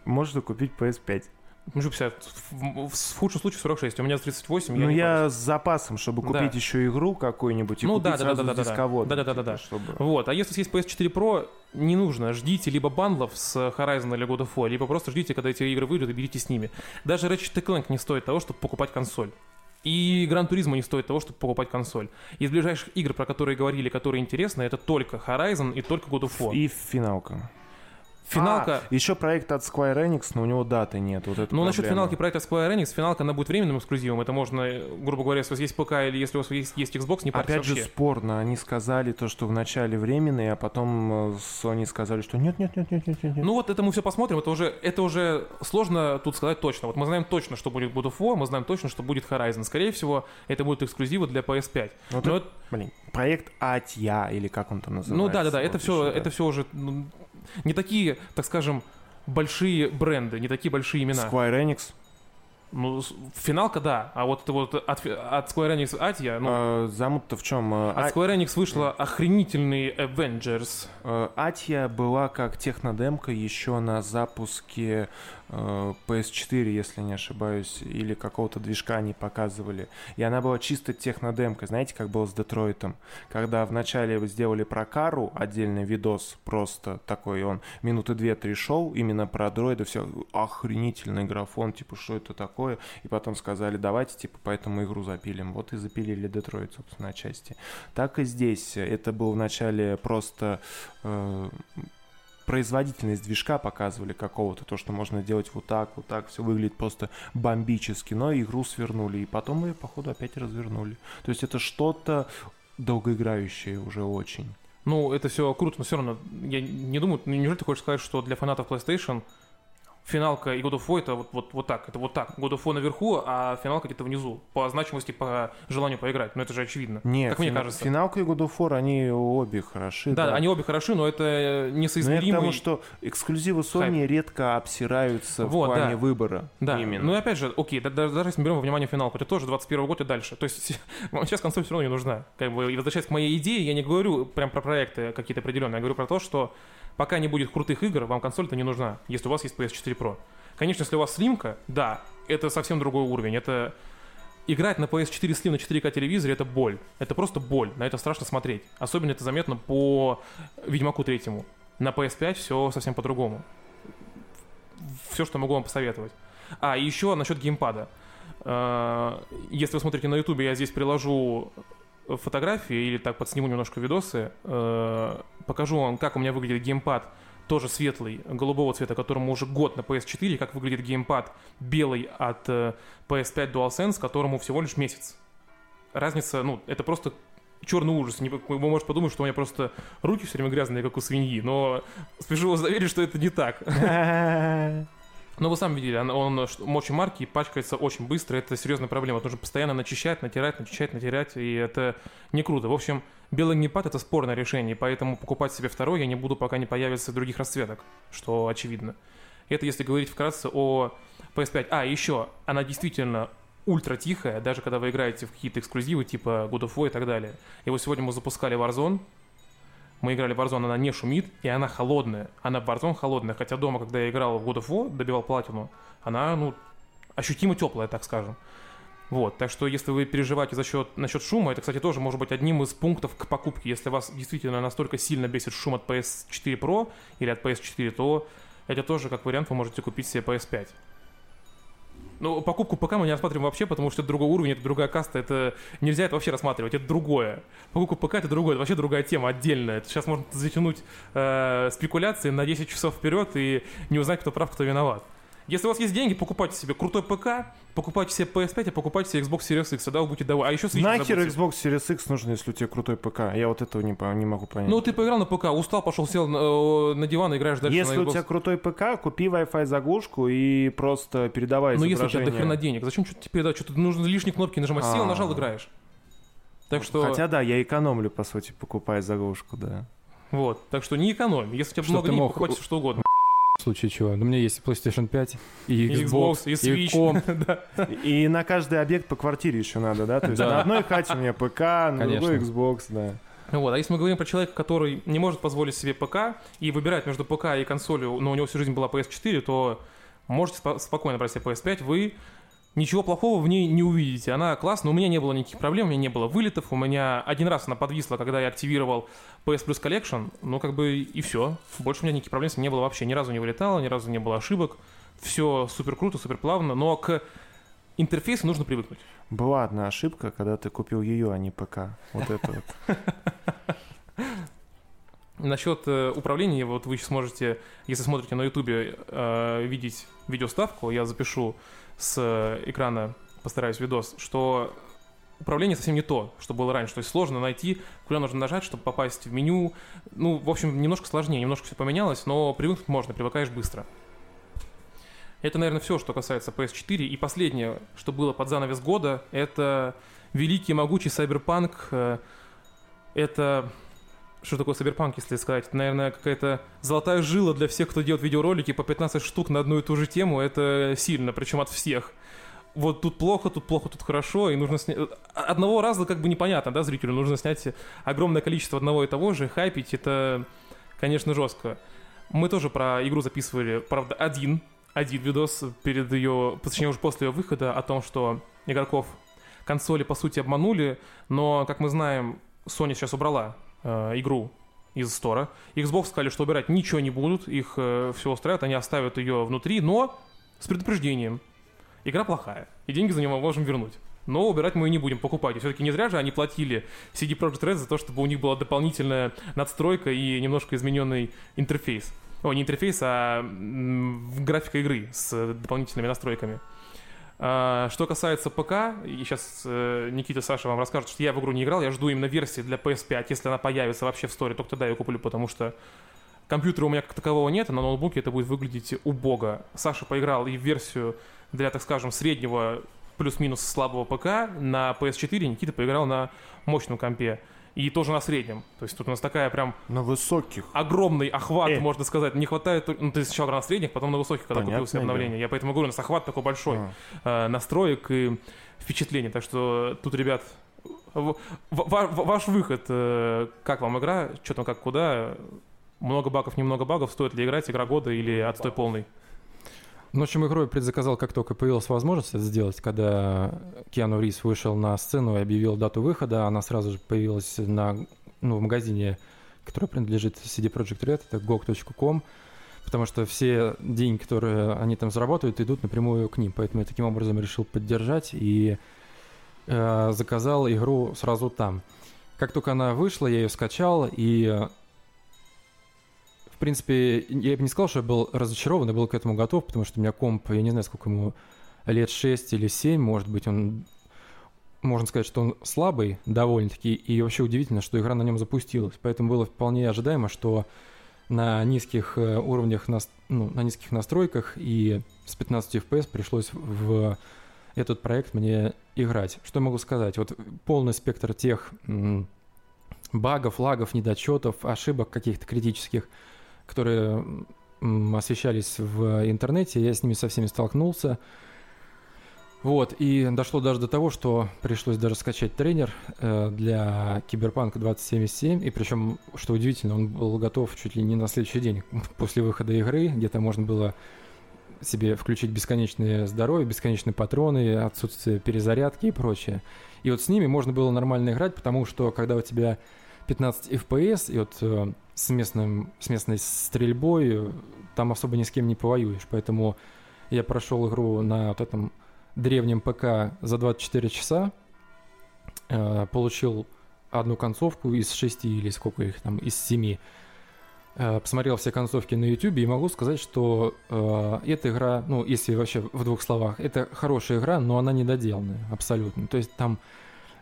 можно купить PS5. Ну, что 50, в, в- худшем случае 46. У меня 38, я Ну, не я с запасом, чтобы Да. купить еще игру какую-нибудь и Ну, купить да, да, сразу да, да, с да, да. дисководом, Да-да-да-да-да. типа, чтобы... Вот, а если есть PS4 Pro, не нужно, ждите либо бандлов с Horizon или God of War, либо просто ждите, когда эти игры выйдут, и берите с ними. Даже Ratchet Clank не стоит того, чтобы покупать консоль. И Гран Туризмо не стоит того, чтобы покупать консоль. Из ближайших игр, про которые говорили, которые интересны, это только Horizon и только God of War. И финалка. Финалка... А, еще проект от Square Enix, но у него даты нет. Вот Ну, насчет проблема. финалки проекта Square Enix, финалка, она будет временным эксклюзивом. Это можно, грубо говоря, если у вас есть ПК или если у вас есть, есть Xbox, не Опять же вообще. спорно. Они сказали то, что вначале временный, а потом э, Sony сказали, что нет, нет, нет, нет, нет, нет. Ну вот это мы все посмотрим, это уже, это уже сложно тут сказать точно. Вот мы знаем точно, что будет God of War, мы знаем точно, что будет Horizon. Скорее всего, это будет эксклюзивы для PS5. Ну, Но это- Блин, проект Атья, или как он там называется. ну да, да, да, вот это все, еще, да. это все уже ну, не такие, так скажем, большие бренды, не такие большие имена. Square Enix. Ну, финалка, да, а вот это вот от, от Square Enix Атия, ну, Э, Замут-то в чем? Э, от Square Enix вышла охренительный Avengers. Атья была как технодемка еще на запуске PS4, если не ошибаюсь, или какого-то движка они показывали. И она была чисто технодемка, знаете, как было с Детройтом. Когда вначале вы сделали про Кару отдельный видос, просто такой он, минуты две-три шел, именно про дроида, все, охренительный графон, типа, что это такое? И потом сказали, давайте, типа, поэтому игру запилим. Вот и запилили Детройт, собственно, отчасти. Так и здесь. Это был вначале просто э, производительность движка показывали какого-то, то, что можно делать вот так, вот так, все выглядит просто бомбически, но игру свернули, и потом ее, походу, опять развернули. То есть это что-то долгоиграющее уже очень. Ну, это все круто, но все равно, я не думаю, неужели ты хочешь сказать, что для фанатов PlayStation финалка и God of War это вот, вот, вот так, это вот так. God of War наверху, а финалка где-то внизу. По значимости, по желанию поиграть. Но это же очевидно. Нет, как мне фина- кажется. финалка и God of War, они обе хороши. Да, они обе хороши, но это Но я к несоизмеримо. тому, что эксклюзивы Sony редко обсираются Вот, в плане да. выбора. Да, Именно. ну и опять же, окей, да- да- даже если мы берем во внимание финалку, это тоже 21 год и дальше. То есть сейчас консоль все равно не нужна. Как бы, и возвращаясь к моей идее, я не говорю прям про проекты какие-то определенные, я говорю про то, что пока не будет крутых игр, вам консоль-то не нужна, если у вас есть PS4 Pro. Конечно, если у вас слимка, да, это совсем другой уровень. Это играть на PS4 Slim на 4К телевизоре это боль. Это просто боль. На это страшно смотреть. Особенно это заметно по Ведьмаку третьему. На PS5 все совсем по-другому. Все, что могу вам посоветовать. А, еще насчет геймпада. Э, Если вы смотрите на Ютубе, я здесь приложу фотографии или так подсниму немножко видосы. Э, Покажу вам, как у меня выглядит геймпад тоже светлый, голубого цвета, которому уже год на PS4, как выглядит геймпад белый от э, PS5 DualSense, которому всего лишь месяц. Разница, ну, это просто черный ужас. Не- Вы можете подумать, что у меня просто руки все время грязные, как у свиньи, но спешу вас заверить, что это не так. Но вы сами видели, он, он очень марки пачкается очень быстро, это серьезная проблема. Нужно постоянно начищать, натирать, начищать, натирать, и это не круто. В общем, белый геймпад это спорное решение, поэтому покупать себе второй я не буду, пока не появится других расцветок, что очевидно. Это если говорить вкратце о PS5. А, еще, она действительно ультра тихая, даже когда вы играете в какие-то эксклюзивы типа God of War и так далее. И вот сегодня мы запускали Warzone, мы играли в Warzone, она не шумит, и она холодная. Она в Warzone холодная, хотя дома, когда я играл в God of War, добивал платину, она, ну, ощутимо теплая, так скажем. Вот, так что если вы переживаете за счет, насчет шума, это, кстати, тоже может быть одним из пунктов к покупке. Если вас действительно настолько сильно бесит шум от PS4 Pro или от PS4, то это тоже как вариант вы можете купить себе PS5. Ну, покупку ПК мы не рассматриваем вообще, потому что это другой уровень, это другая каста, это нельзя это вообще рассматривать, это другое. Покупка ПК это другое, это вообще другая тема, отдельная. Это сейчас можно затянуть э, спекуляции на 10 часов вперед и не узнать, кто прав, кто виноват. Если у вас есть деньги, покупайте себе крутой ПК, покупайте себе PS5, а покупайте себе Xbox Series X, тогда вы будете довольны. А еще Switch Нахер забудьте. Xbox Series X нужен, если у тебя крутой ПК? Я вот этого не, не могу понять. Ну, ты поиграл на ПК, устал, пошел, сел на, на диван и играешь дальше если у тебя крутой ПК, купи Wi-Fi заглушку и просто передавай Ну, если у тебя изображение. до хрена денег, зачем что-то теперь, да, что-то нужно лишние кнопки нажимать. Сел, А. нажал, играешь. Так что, Хотя да, я экономлю, по сути, покупая заглушку, да. вот, так что не экономь. Если у тебя Что много денег, мог- покупайте что угодно. В случае чего. У меня есть PlayStation 5 и И Xbox, и Switch. комп. Да. И на каждый объект по квартире еще надо, да? То есть Да. на одной хате у меня ПК, на другой Конечно. Xbox, да. Вот, а если мы говорим про человека, который не может позволить себе ПК и выбирать между ПК и консолью, но у него всю жизнь была PS4, то можете спо- спокойно брать себе PS5, вы ничего плохого в ней не увидите. Она классная, у меня не было никаких проблем, у меня не было вылетов, у меня один раз она подвисла, когда я активировал PS Plus Collection, ну как бы и все. Больше у меня никаких проблем с ней не было вообще, ни разу не вылетало, ни разу не было ошибок. Все супер круто, супер плавно, но к интерфейсу нужно привыкнуть. Была одна ошибка, когда ты купил ее, а не ПК. Вот это вот. Насчет э, управления, вот вы сейчас сможете, если смотрите на Ютубе, э, видеть видеоставку, я запишу с э, экрана, постараюсь видос, что управление совсем не то, что было раньше. То есть сложно найти, куда нужно нажать, чтобы попасть в меню. Ну, в общем, немножко сложнее, немножко все поменялось, но привыкнуть можно, привыкаешь быстро. Это, наверное, все, что касается PS4. И последнее, что было под занавес года, это великий могучий Cyberpunk. э, Это что такое Cyberpunk, если сказать? Это, наверное, какая-то золотая жила для всех, кто делает видеоролики по 15 штук на одну и ту же тему. Это сильно, причем от всех. Вот тут плохо, тут плохо, тут хорошо, и нужно снять... Одного раза как бы непонятно, да, зрителю? Нужно снять огромное количество одного и того же, хайпить, это, конечно, жестко. Мы тоже про игру записывали, правда, один, один видос перед ее, точнее уже после ее выхода о том, что игроков консоли по сути обманули, но, как мы знаем, Sony сейчас убрала э, игру из стора. Xbox сказали, что убирать ничего не будут, их э, все устраивает, они оставят ее внутри, но с предупреждением. Игра плохая, и деньги за нее мы можем вернуть. Но убирать мы ее не будем покупать. Все-таки не зря же они платили CD Projekt Red за то, чтобы у них была дополнительная надстройка и немножко измененный интерфейс. О, не интерфейс, а м, графика игры с дополнительными настройками. А, Что касается ПК, и сейчас э, Никита Саша вам расскажет, что я в игру не играл, я жду именно версии для PS5, если она появится вообще в сторе, только тогда я ее куплю, потому что компьютера у меня как такового нет, а на ноутбуке это будет выглядеть убого. Саша поиграл и в версию для, так скажем, среднего плюс-минус слабого ПК на PS4, Никита поиграл на мощном компе. И тоже на среднем. То есть тут у нас такая прям На высоких. огромный охват, Э. можно сказать. Не хватает... Ну, ты сначала на средних, потом на высоких, когда Понятное купил себе обновление. Я поэтому говорю, у нас охват такой большой А. э, настроек и впечатлений. Так что тут, ребят, в- ваш выход, э, как вам игра, что там, как, куда, много багов, немного багов, стоит ли играть, игра года или отстой полный? Ну, в общем, игру я предзаказал, как только появилась возможность это сделать, когда Киану Рис вышел на сцену и объявил дату выхода, она сразу же появилась на, ну, в магазине, который принадлежит CD Projekt Red, это gog.com, потому что все деньги, которые они там заработают, идут напрямую к ним, поэтому я таким образом решил поддержать и э, заказал игру сразу там. Как только она вышла, я ее скачал и в принципе, я бы не сказал, что я был разочарован, я был к этому готов, потому что у меня комп, я не знаю, сколько ему, лет 6 или 7, может быть, он, можно сказать, что он слабый довольно-таки, и вообще удивительно, что игра на нем запустилась. Поэтому было вполне ожидаемо, что на низких э, уровнях, нас- ну, на низких настройках и с 15 FPS пришлось в этот проект мне играть. Что могу сказать? Вот полный спектр тех багов, лагов, недочетов, ошибок каких-то критических, которые освещались в интернете, я с ними со всеми столкнулся. Вот, и дошло даже до того, что пришлось даже скачать тренер э, для Киберпанка 2077, и причем, что удивительно, он был готов чуть ли не на следующий день после выхода игры, где-то можно было себе включить бесконечные здоровье, бесконечные патроны, отсутствие перезарядки и прочее. И вот с ними можно было нормально играть, потому что когда у тебя 15 FPS, и вот э, с, местным, с местной стрельбой э, там особо ни с кем не повоюешь. Поэтому я прошел игру на вот этом древнем ПК за 24 часа, э, получил одну концовку из шести или сколько их там, из семи. Э, посмотрел все концовки на YouTube и могу сказать, что э, эта игра, ну, если вообще в двух словах, это хорошая игра, но она недоделанная абсолютно. То есть там,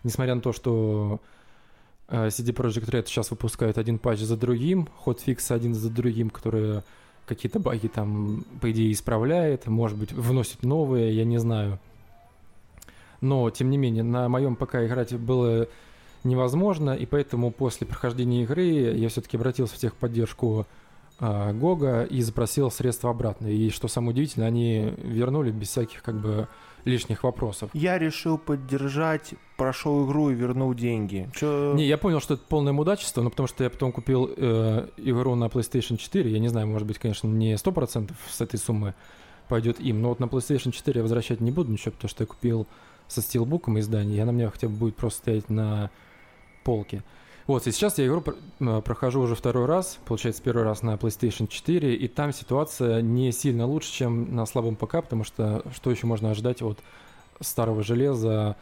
несмотря на то, что CD Projekt Red сейчас выпускают один патч за другим, хотфикс один за другим, которые какие-то баги там, по идее, исправляет, может быть, вносит новые, я не знаю. Но, тем не менее, на моем ПК играть было невозможно, и поэтому после прохождения игры я все-таки обратился в техподдержку э, Гога и запросил средства обратно. И что самое удивительное, они вернули без всяких как бы лишних вопросов. Я решил поддержать, прошел игру и вернул деньги. Чё... Не, я понял, что это полное мудачество, но потому что я потом купил э, игру на PlayStation 4. Я не знаю, может быть, конечно, не 100% с этой суммы пойдет им, но вот на PlayStation 4 я возвращать не буду ничего, потому что я купил со стилбуком издание, и она мне хотя бы будет просто стоять на полке. Вот, и сейчас я игру э, прохожу уже второй раз, получается, первый раз на PlayStation 4, и там ситуация не сильно лучше, чем на слабом ПК, потому что что еще можно ожидать от старого железа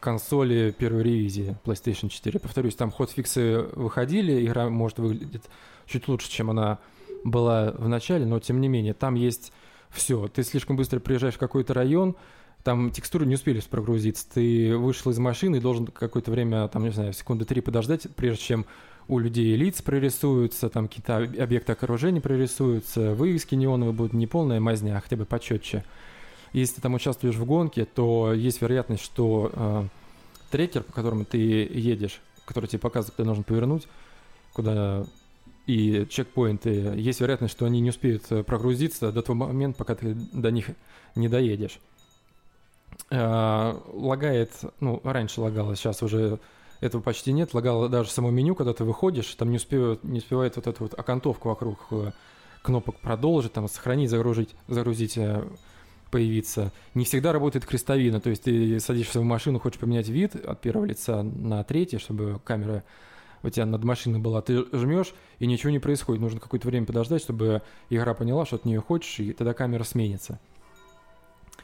консоли первой ревизии PlayStation 4. Повторюсь, там хотфиксы выходили, игра может выглядеть чуть лучше, чем она была в начале, но тем не менее, там есть все. Ты слишком быстро приезжаешь в какой-то район, там текстуры не успели прогрузиться. Ты вышел из машины и должен какое-то время, там, не знаю, секунды три подождать, прежде чем у людей лиц прорисуются, там какие-то объекты окружения прорисуются, вывески неоновые будут не полная мазня, а хотя бы почетче. Если ты там участвуешь в гонке, то есть вероятность, что э, трекер, по которому ты едешь, который тебе показывает, куда нужно повернуть, куда и чекпоинты, есть вероятность, что они не успеют э, прогрузиться до того момента, пока ты до них не доедешь. Э, лагает, ну, раньше лагало, сейчас уже этого почти нет. Лагало даже само меню, когда ты выходишь, там не успевает, не успевает вот эту вот окантовку вокруг э, кнопок продолжить, там сохранить, загрузить, загрузить э, появиться. Не всегда работает крестовина, то есть ты садишься в машину, хочешь поменять вид от первого лица на третий, чтобы камера у тебя над машиной была, ты жмешь, и ничего не происходит. Нужно какое-то время подождать, чтобы игра поняла, что от нее хочешь, и тогда камера сменится.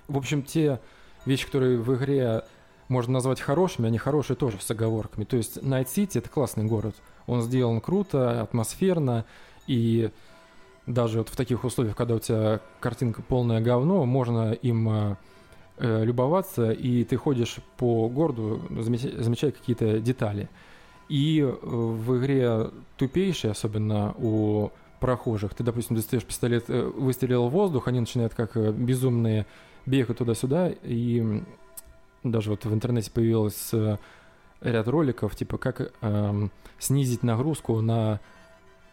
В общем, те вещи, которые в игре можно назвать хорошими, они хорошие тоже с оговорками. То есть City — это классный город. Он сделан круто, атмосферно, и даже вот в таких условиях, когда у тебя картинка полное говно, можно им э, э любоваться, и ты ходишь по городу, замечая, замечая какие-то детали. И э, в игре тупейшие, особенно у прохожих, ты, допустим, достаешь пистолет, э, выстрелил в воздух, они начинают как безумные бегаю туда-сюда, и даже вот в интернете появилось э, ряд роликов, типа как эм, снизить нагрузку на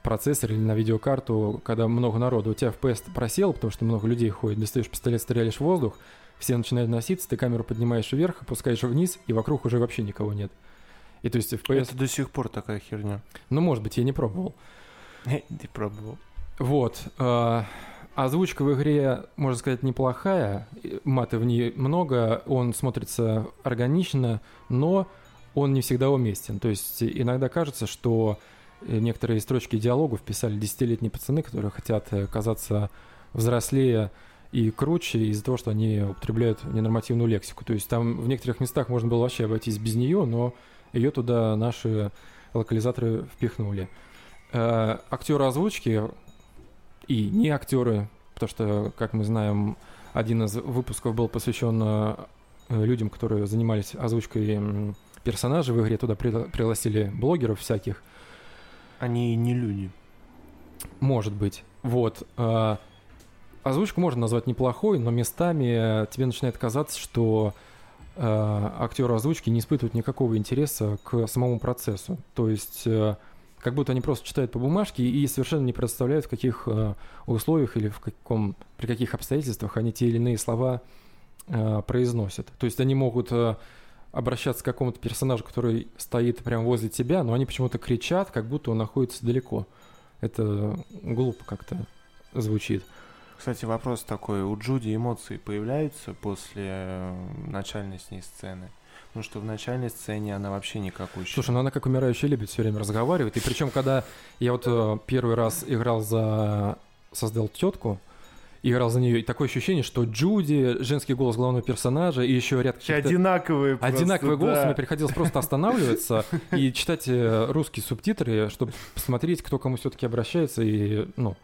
процессор или на видеокарту, когда много народу. У тебя FPS просел, потому что много людей ходит, достаешь пистолет, стреляешь в воздух, все начинают носиться, ты камеру поднимаешь вверх, опускаешь вниз, и вокруг уже вообще никого нет. И то есть FPS... Это до сих пор такая херня. Ну, может быть, я не пробовал. Не пробовал. Вот. Э, Озвучка в игре, можно сказать, неплохая, маты в ней много, он смотрится органично, но он не всегда уместен. То есть иногда кажется, что некоторые строчки диалогов писали десятилетние пацаны, которые хотят казаться взрослее и круче из-за того, что они употребляют ненормативную лексику. То есть там в некоторых местах можно было вообще обойтись без нее, но ее туда наши локализаторы впихнули. Э, актеры озвучки и не актеры, потому что, как мы знаем, один из выпусков был посвящен э, людям, которые занимались озвучкой персонажей в игре. Туда пригласили блогеров всяких. Они не люди. Может быть. Вот. Э, озвучку можно назвать неплохой, но местами тебе начинает казаться, что э, актеры озвучки не испытывают никакого интереса к самому процессу. То есть как будто они просто читают по бумажке и совершенно не представляют, в каких э, условиях или в каком, при каких обстоятельствах они те или иные слова э, произносят. То есть они могут э, обращаться к какому-то персонажу, который стоит прямо возле тебя, но они почему-то кричат, как будто он находится далеко. Это глупо как-то звучит. Кстати, вопрос такой. У Джуди эмоции появляются после э, начальной с ней сцены? Потому что в начальной сцене она вообще никакой. Слушай, ну она как умирающая лебедь все время разговаривает. И причем, когда я вот э, первый раз играл за... создал тетку, играл за нее, и такое ощущение, что Джуди, женский голос главного персонажа, и еще ряд каких-то... Одинаковые просто, Одинаковый голос, да. мне приходилось просто останавливаться и читать э, русские субтитры, чтобы посмотреть, кто кому все-таки обращается, и, ну,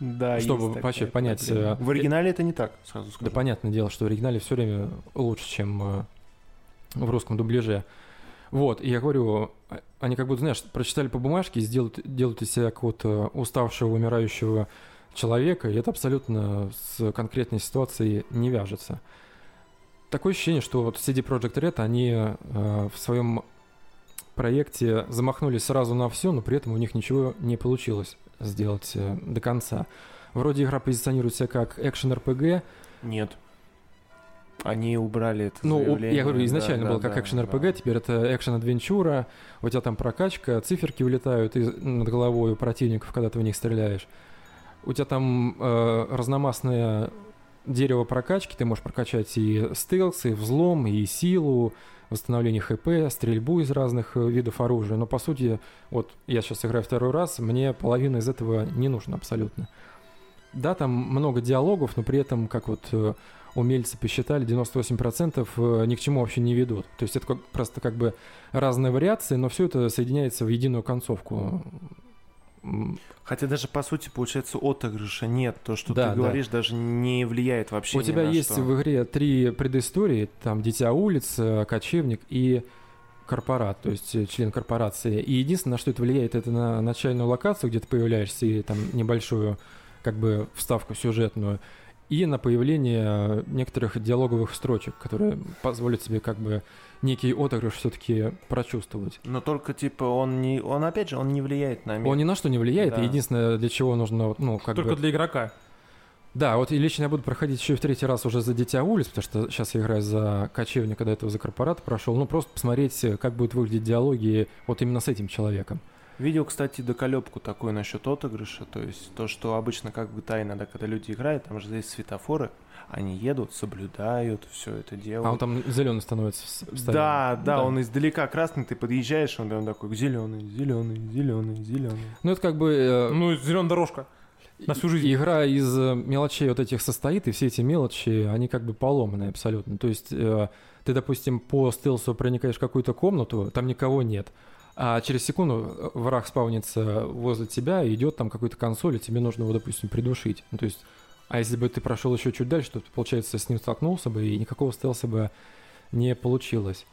Да, чтобы вообще понять, проблема. э, В оригинале это не так, сразу скажу. да понятное дело, что в оригинале все время лучше, чем в русском дубляже. Вот, и я говорю, а- они как будто, знаешь, прочитали по бумажке, сделают, делают из себя какого-то уставшего, умирающего человека, и это абсолютно с конкретной ситуацией не вяжется. Такое ощущение, что вот CD Projekt Red, они э, в своем проекте замахнулись сразу на все, но при этом у них ничего не получилось сделать э, до конца. Вроде игра позиционирует себя как экшен-РПГ, Нет. Они убрали это ну, заявление, я говорю, изначально да, был да, как да, экшен РПГ, да. теперь это экшен адвенчура, у тебя там прокачка, циферки улетают из, над головой у противников, когда ты в них стреляешь. У тебя там э, разномастное дерево прокачки, ты можешь прокачать и стелс, и взлом, и силу, восстановление ХП, стрельбу из разных э, видов оружия. Но по сути, вот я сейчас играю второй раз, мне половина из этого не нужно абсолютно. Да, там много диалогов, но при этом, как вот э, умельцы посчитали, 98% э, ни к чему вообще не ведут. То есть это как- просто как бы разные вариации, но все это соединяется в единую концовку. Хотя даже по сути получается отыгрыша нет. То, что Да, ты да. говоришь, даже не влияет вообще У тебя есть что. в игре три предыстории, там Дитя улиц, э, Кочевник и корпорат, то есть э, член корпорации. И единственное, на что это влияет, это на начальную локацию, где ты появляешься, и там небольшую как бы вставку сюжетную, и на появление э, некоторых диалоговых строчек, которые позволят тебе как бы некий отыгрыш все-таки прочувствовать. Но только типа он не, он опять же он не влияет на мир. Он ни на что не влияет, Да. единственное, для чего нужно, ну, как Только бы... для игрока. Да, вот и лично я буду проходить еще и в третий раз уже за Дитя улиц, потому что сейчас я играю за кочевника, до этого за корпорат прошел. Ну, просто посмотреть, как будут выглядеть диалоги вот именно с этим человеком. Видел, кстати, доколебку такую насчет отыгрыша, то есть то, что обычно как бы тайно, иногда, когда люди играют, там же есть светофоры, они едут, соблюдают, все это делают. А он там зеленый становится. в стороне. Да, да, он издалека красный, ты подъезжаешь, он прям такой зеленый, зеленый, зеленый, зеленый. Ну, это как бы... э, Ну, зеленая дорожка. на всю жизнь. Игра из э, мелочей вот этих состоит, и все эти мелочи, они как бы поломанные абсолютно. То есть э, ты, допустим, по стелсу проникаешь в какую-то комнату, там никого нет. А через секунду э, враг спавнится возле тебя, и идет там какой-то консоль, и тебе нужно его, допустим, придушить. Ну, то есть, а если бы ты прошел еще чуть дальше, то, получается, с ним столкнулся бы, и никакого стелса бы не получилось.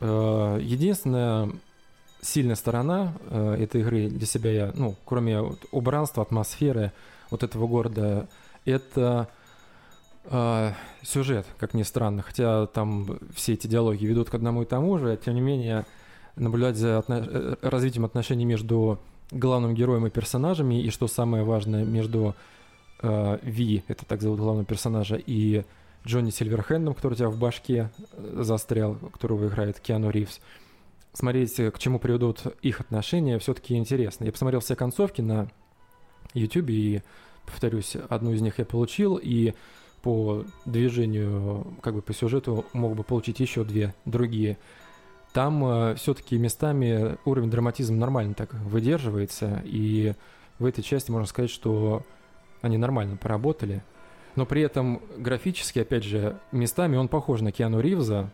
Э, Единственная сильная сторона э, этой игры для себя я, ну, кроме убранства, атмосферы вот этого города, это сюжет, как ни странно. Хотя там все эти диалоги ведут к одному и тому же, тем не менее наблюдать за отно- э, развитием отношений между главным героем и персонажами, и что самое важное, между э, Ви, это так зовут главного персонажа, и Джонни Сильверхендом, который у тебя в башке э, застрял, которого играет Киану Ривз. Смотреть, э, к чему приведут их отношения, все-таки интересно. Я посмотрел все концовки на YouTube, и, повторюсь, одну из них я получил, и по движению, как бы по сюжету, мог бы получить еще две другие. Там все-таки местами уровень драматизма нормально так выдерживается, и в этой части можно сказать, что они нормально поработали. Но при этом графически, опять же, местами он похож на Киану Ривза,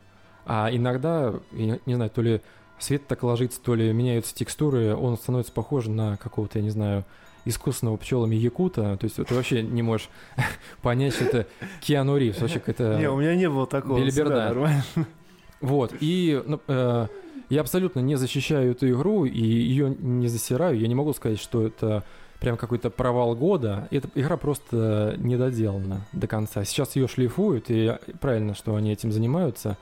а иногда, я не знаю, то ли свет так ложится, то ли меняются текстуры, он становится похож на какого-то, я не знаю, искусственного пчелами якута. То есть ты вообще не можешь понять, что это Киану Ривз. Вообще какая-то... Не, у меня не было такого. Белиберда. всегда нормально. Вот, и ну, э, я абсолютно не защищаю эту игру и ее не засираю. Я не могу сказать, что это прям какой-то провал года. Эта игра просто недоделана до конца. Сейчас ее шлифуют, и правильно, что они этим занимаются.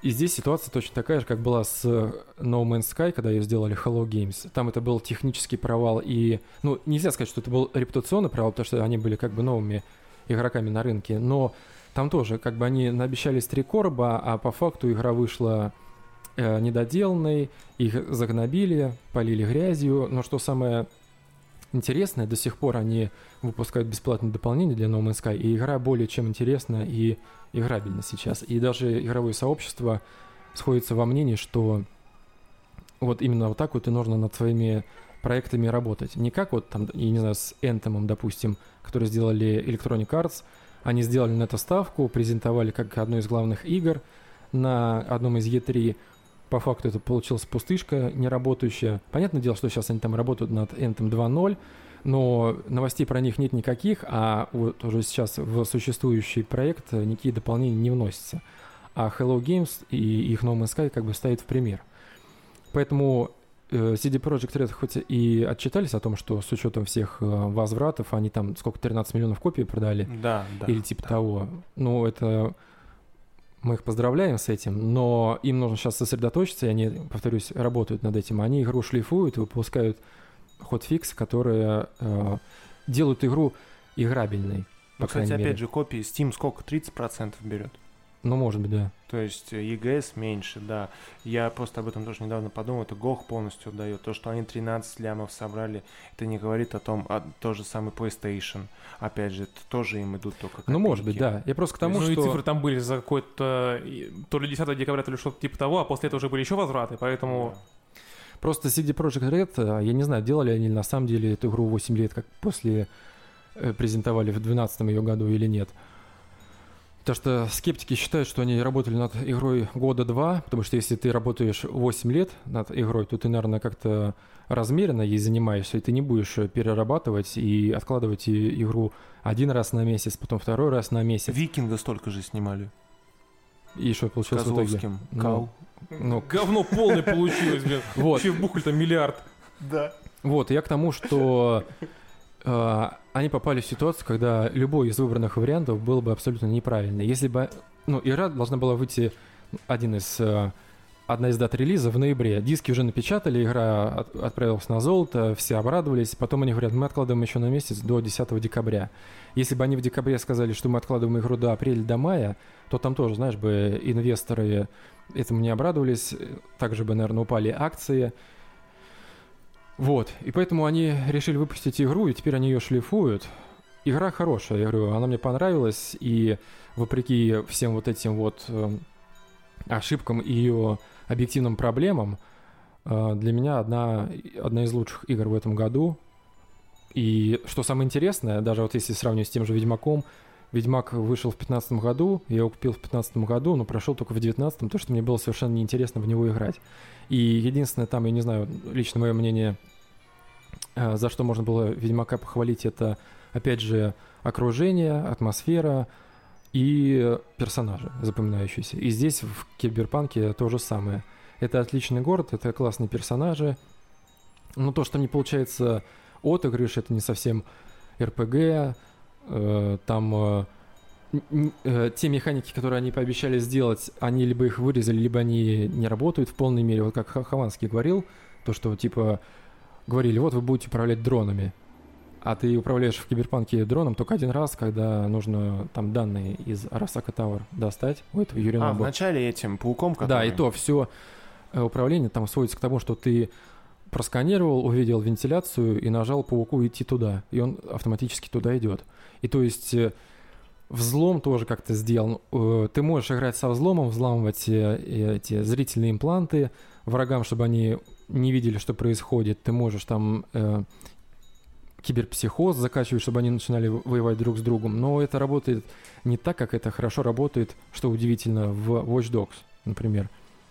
И здесь ситуация точно такая же, как была с No Man's Sky, когда ее сделали Hello Games. Там это был технический провал, и, ну, нельзя сказать, что это был репутационный провал, потому что они были как бы новыми игроками на рынке, но там тоже, как бы они наобещали три короба, а по факту игра вышла э, недоделанной, их загнобили, полили грязью. Но что самое интересная. До сих пор они выпускают бесплатное дополнение для No Man's Sky, и игра более чем интересна и играбельна сейчас. И даже игровое сообщество сходится во мнении, что вот именно вот так вот и нужно над своими проектами работать. Не как вот там, я не знаю, с Anthem, допустим, которые сделали Electronic Arts, они сделали на это ставку, презентовали как одну из главных игр на одном из E3. По факту это получилась пустышка неработающая. Понятное дело, что сейчас они там работают над Anthem 2.0, но новостей про них нет никаких, а вот уже сейчас в существующий проект никакие дополнения не вносятся. А Hello Games и их No Man's Sky как бы стоит в пример. Поэтому CD Projekt Red хоть и отчитались о том, что с учетом всех э, возвратов они там сколько, 13 миллионов копий продали? Да, да. Или типа да. того. Ну, это... Мы их поздравляем с этим, но им нужно сейчас сосредоточиться, и они, повторюсь, работают над этим. Они игру шлифуют и выпускают хотфиксы, которые э, делают игру играбельной. Ну, кстати, опять мере. же, копии Steam сколько? 30% берет? Ну, может быть, да. То есть э, EGS меньше, да. Я просто об этом тоже недавно подумал. Это GOG полностью дает. То, что они 13 лямов собрали, это не говорит о том, а то же самый PlayStation. Опять же, это тоже им идут только Ну, может быть, копейки. да. Я просто к тому, ну что... и цифры там были за какой-то то ли 10 декабря, то ли что-то типа того, а после этого уже были еще возвраты, поэтому... Просто CD Projekt Red, э, я не знаю, делали они на самом деле эту игру 8 лет, как после э, презентовали в 2012 ее году или нет. Потому что скептики считают, что они работали над игрой года два, потому что если ты работаешь 8 лет над игрой, то ты, наверное, как-то размеренно ей занимаешься, и ты не будешь перерабатывать и откладывать игру один раз на месяц, потом второй раз на месяц. Викинга столько же снимали. И что получилось в итоге? Козловским. Ну, Кал. Ну, Говно полное получилось, блин. вот. Вообще вбухали там миллиард. Да. Вот, я к тому, что они попали в ситуацию, когда любой из выбранных вариантов был бы абсолютно неправильный. Если бы, ну, игра должна была выйти один из э, одна из дат релиза в ноябре. Диски уже напечатали, игра от- отправилась на золото, все обрадовались. Потом они говорят, мы откладываем еще на месяц до 10 декабря. Если бы они в декабре сказали, что мы откладываем игру до апреля, до мая, то там тоже, знаешь, бы инвесторы этому не обрадовались, э, также бы, наверное, упали акции. Вот, и поэтому они решили выпустить игру, и теперь они ее шлифуют. Игра хорошая, я говорю, она мне понравилась, и вопреки всем вот этим вот эм, ошибкам и ее объективным проблемам, э, для меня одна, одна из лучших игр в этом году. И что самое интересное, даже вот если сравнивать с тем же Ведьмаком, Ведьмак вышел в 2015 году, я его купил в 2015 году, но прошел только в 2019, потому что мне было совершенно неинтересно в него играть. И единственное там, я не знаю, лично мое мнение, э, за что можно было Ведьмака похвалить, это, опять же, окружение, атмосфера и персонажи запоминающиеся. И здесь в Киберпанке то же самое. Это отличный город, это классные персонажи. Но то, что не получается отыгрыш, это не совсем РПГ, там э, н- н- э, те механики, которые они пообещали сделать, они либо их вырезали, либо они не работают в полной мере. Вот как Хованский говорил, то, что типа говорили, вот вы будете управлять дронами, а ты управляешь в киберпанке дроном только один раз, когда нужно там данные из Arasaka Tower достать. У этого А, Юринобу. вначале этим пауком, который... Да, и то все управление там сводится к тому, что ты просканировал, увидел вентиляцию и нажал пауку идти туда, и он автоматически туда идет. И то есть э, взлом тоже как-то сделан. Э, Ты можешь играть со взломом, взламывать э, эти зрительные импланты врагам, чтобы они не видели, что происходит. Ты можешь там э, киберпсихоз закачивать, чтобы они начинали воевать друг с другом. Но это работает не так, как это хорошо работает, что удивительно, в Watch Dogs, например.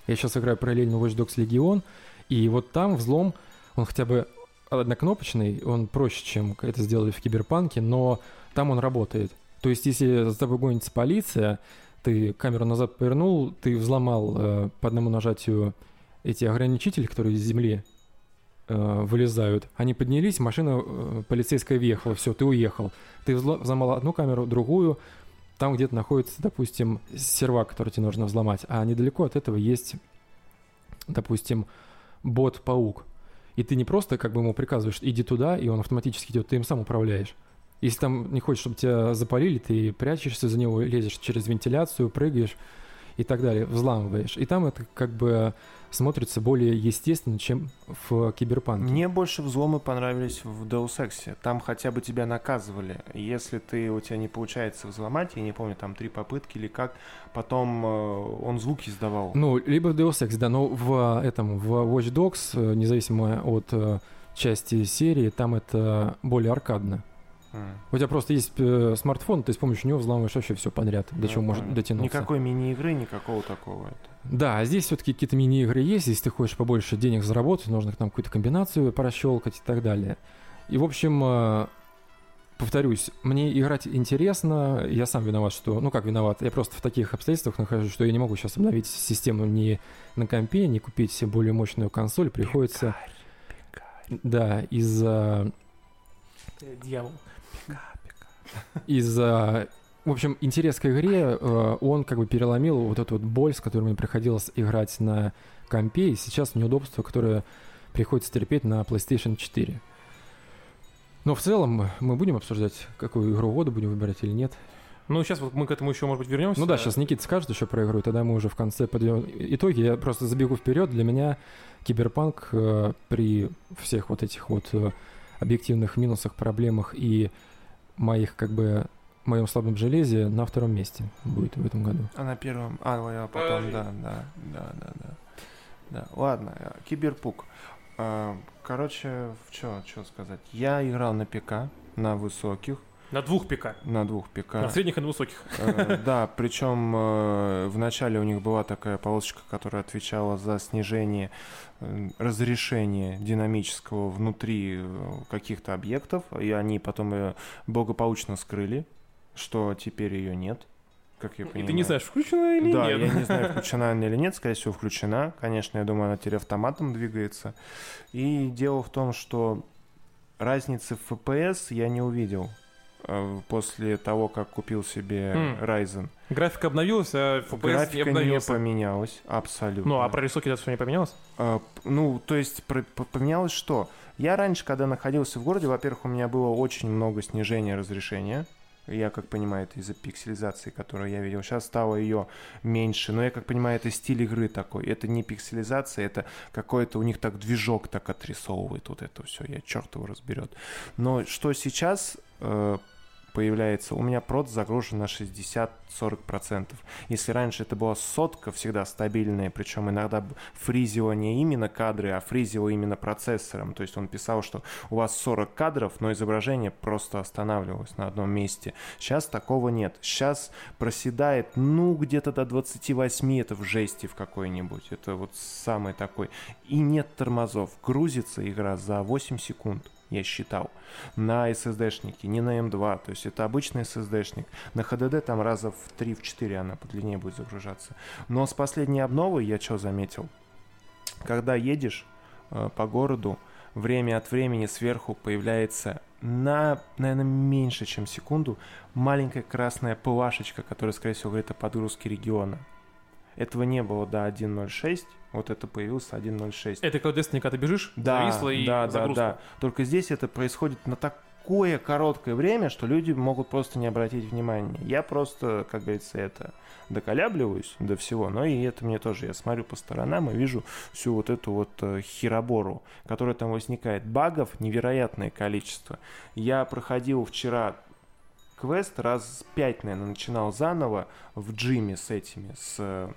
Я сейчас играю параллельно Watch Dogs Legion, и вот там взлом, он хотя бы однокнопочный, он проще, чем это сделали в Киберпанке, но там он работает. То есть, если за тобой гонится полиция, ты камеру назад повернул, ты взломал э, по одному нажатию эти ограничители, которые из земли э, вылезают. Они поднялись, машина э, полицейская въехала, все, ты уехал. Ты взло- взломал одну камеру, другую, там где-то находится, допустим, сервак, который тебе нужно взломать, а недалеко от этого есть, допустим, бот-паук. И ты не просто как бы ему приказываешь, иди туда, и он автоматически идет, ты им сам управляешь. Если там не хочешь, чтобы тебя запалили, ты прячешься за него, лезешь через вентиляцию, прыгаешь и так далее, взламываешь. И там это как бы смотрится более естественно, чем в Киберпанке. Мне больше взломы понравились в Deus Ex. Там хотя бы тебя наказывали. Если ты у тебя не получается взломать, я не помню, там три попытки или как, потом э, он звуки издавал. Ну, либо в Deus Ex, да, но в этом, в Watch Dogs, э, независимо от э, части серии, там это более аркадно. М. У тебя просто есть э, смартфон, ты с помощью него взламываешь вообще все подряд, до Я чего может понял. дотянуться. Никакой мини-игры, никакого такого. Это. Да, а здесь все-таки какие-то мини-игры есть, если ты хочешь побольше денег заработать, нужно там какую-то комбинацию прощелкать и так далее. И, в общем, э, повторюсь, мне играть интересно, я сам виноват, что, ну как виноват, я просто в таких обстоятельствах нахожусь, что я не могу сейчас обновить систему ни на компе, ни купить себе более мощную консоль, приходится, да, из-за Дьявол. Из-за... В общем, интерес к игре, э, он как бы переломил вот эту вот боль, с которой мне приходилось играть на компе, и сейчас неудобство, которое приходится терпеть на PlayStation 4. Но в целом мы будем обсуждать, какую игру года будем выбирать или нет. Ну, сейчас вот мы к этому еще, может быть, вернемся. Ну да, сейчас Никита скажет еще про игру, и тогда мы уже в конце подведем итоги. Я просто забегу вперед. Для меня Киберпанк э, при всех вот этих вот э, объективных минусах, проблемах и моих как бы моем слабом железе на втором месте будет в этом году. А на первом... А, а потом, Подожди. да, да, да, да, да. Да, ладно, э, Киберпук. А, Короче, что, что сказать. Я играл на ПК, на высоких, На двух ПК. на двух ПК. На средних и на высоких. Э, Да, причем э, в начале у них была такая полосочка, которая отвечала за снижение э, разрешения динамического внутри каких-то объектов, и они потом ее благополучно скрыли, что теперь ее нет, как я И понимаю. ты не знаешь, включена или да, нет. я не знаю, включена она или нет, скорее всего, включена. Конечно, я думаю, она теперь автоматом двигается. И дело в том, что разницы в FPS я не увидел после того, как купил себе Хм. Ryzen. Графика обновилась, а FPS не Графика не обновился. поменялась, абсолютно. Ну, а про рисунки это все не поменялось? А, ну, то есть про- поменялось что? Я раньше, когда находился в городе, во-первых, у меня было очень много снижения разрешения. Я, как понимаю, это из-за пикселизации, которую я видел. Сейчас стало ее меньше. Но я, как понимаю, это стиль игры такой. Это не пикселизация, это какой-то у них так движок так отрисовывает вот это все. Я черт его разберет. Но что сейчас э, появляется, у меня прод загружен на 60-40%. Если раньше это была сотка, всегда стабильная, причем иногда фризило не именно кадры, а фризило именно процессором. То есть он писал, что у вас 40 кадров, но изображение просто останавливалось на одном месте. Сейчас такого нет. Сейчас проседает, ну, где-то до 28, это в жести в какой-нибудь. Это вот самый такой. И нет тормозов. Грузится игра за 8 секунд я считал, на SSD-шнике, не на M2, то есть это обычный SSD-шник. На HDD там раза в 3-4 она подлиннее будет загружаться. Но с последней обновой я что заметил? Когда едешь э, по городу, время от времени сверху появляется на, наверное, меньше, чем секунду маленькая красная плашечка, которая, скорее всего, говорит о подгрузке региона. Этого не было до 1.06, вот это появился 1.06. Это когда Destiny, когда ты бежишь, Да, зависло и да, да, загрузка. да. Только здесь это происходит на такое короткое время, что люди могут просто не обратить внимания. Я просто, как говорится, это доколябливаюсь до всего, но и это мне тоже, я смотрю по сторонам и вижу всю вот эту вот э, херобору, которая там возникает. Багов невероятное количество. Я проходил вчера квест раз пять, наверное, начинал заново в джиме с этими, с э,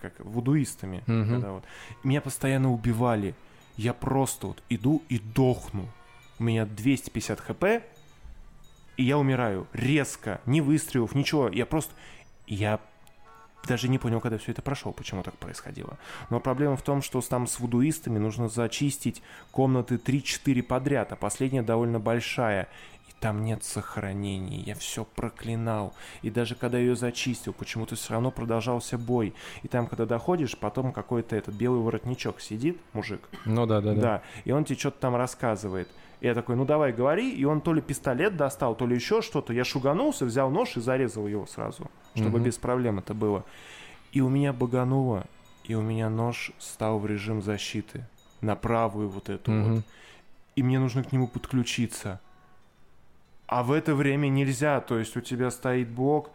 как вудуистами. Мгм. когда вот. Меня постоянно убивали. Я просто вот иду и дохну. У меня 250 хп, и я умираю. Резко, не выстрелов, ничего. Я просто... Я даже не понял, когда все это прошел, почему так происходило. Но проблема в том, что там с вудуистами нужно зачистить комнаты 3-4 подряд, а последняя довольно большая. Там нет сохранений. Я все проклинал. И даже когда ее зачистил, почему-то все равно продолжался бой. И там, когда доходишь, потом какой-то этот белый воротничок сидит, мужик, Ну да, да, да. да, и он тебе что-то там рассказывает. И я такой, ну давай, говори. И он то ли пистолет достал, то ли еще что-то. Я шуганулся, взял нож и зарезал его сразу, чтобы Мгм. без проблем это было. И у меня багануло, и у меня нож стал в режим защиты на правую вот эту Мгм. вот. И мне нужно к нему подключиться. А в это время нельзя, то есть у тебя стоит блок,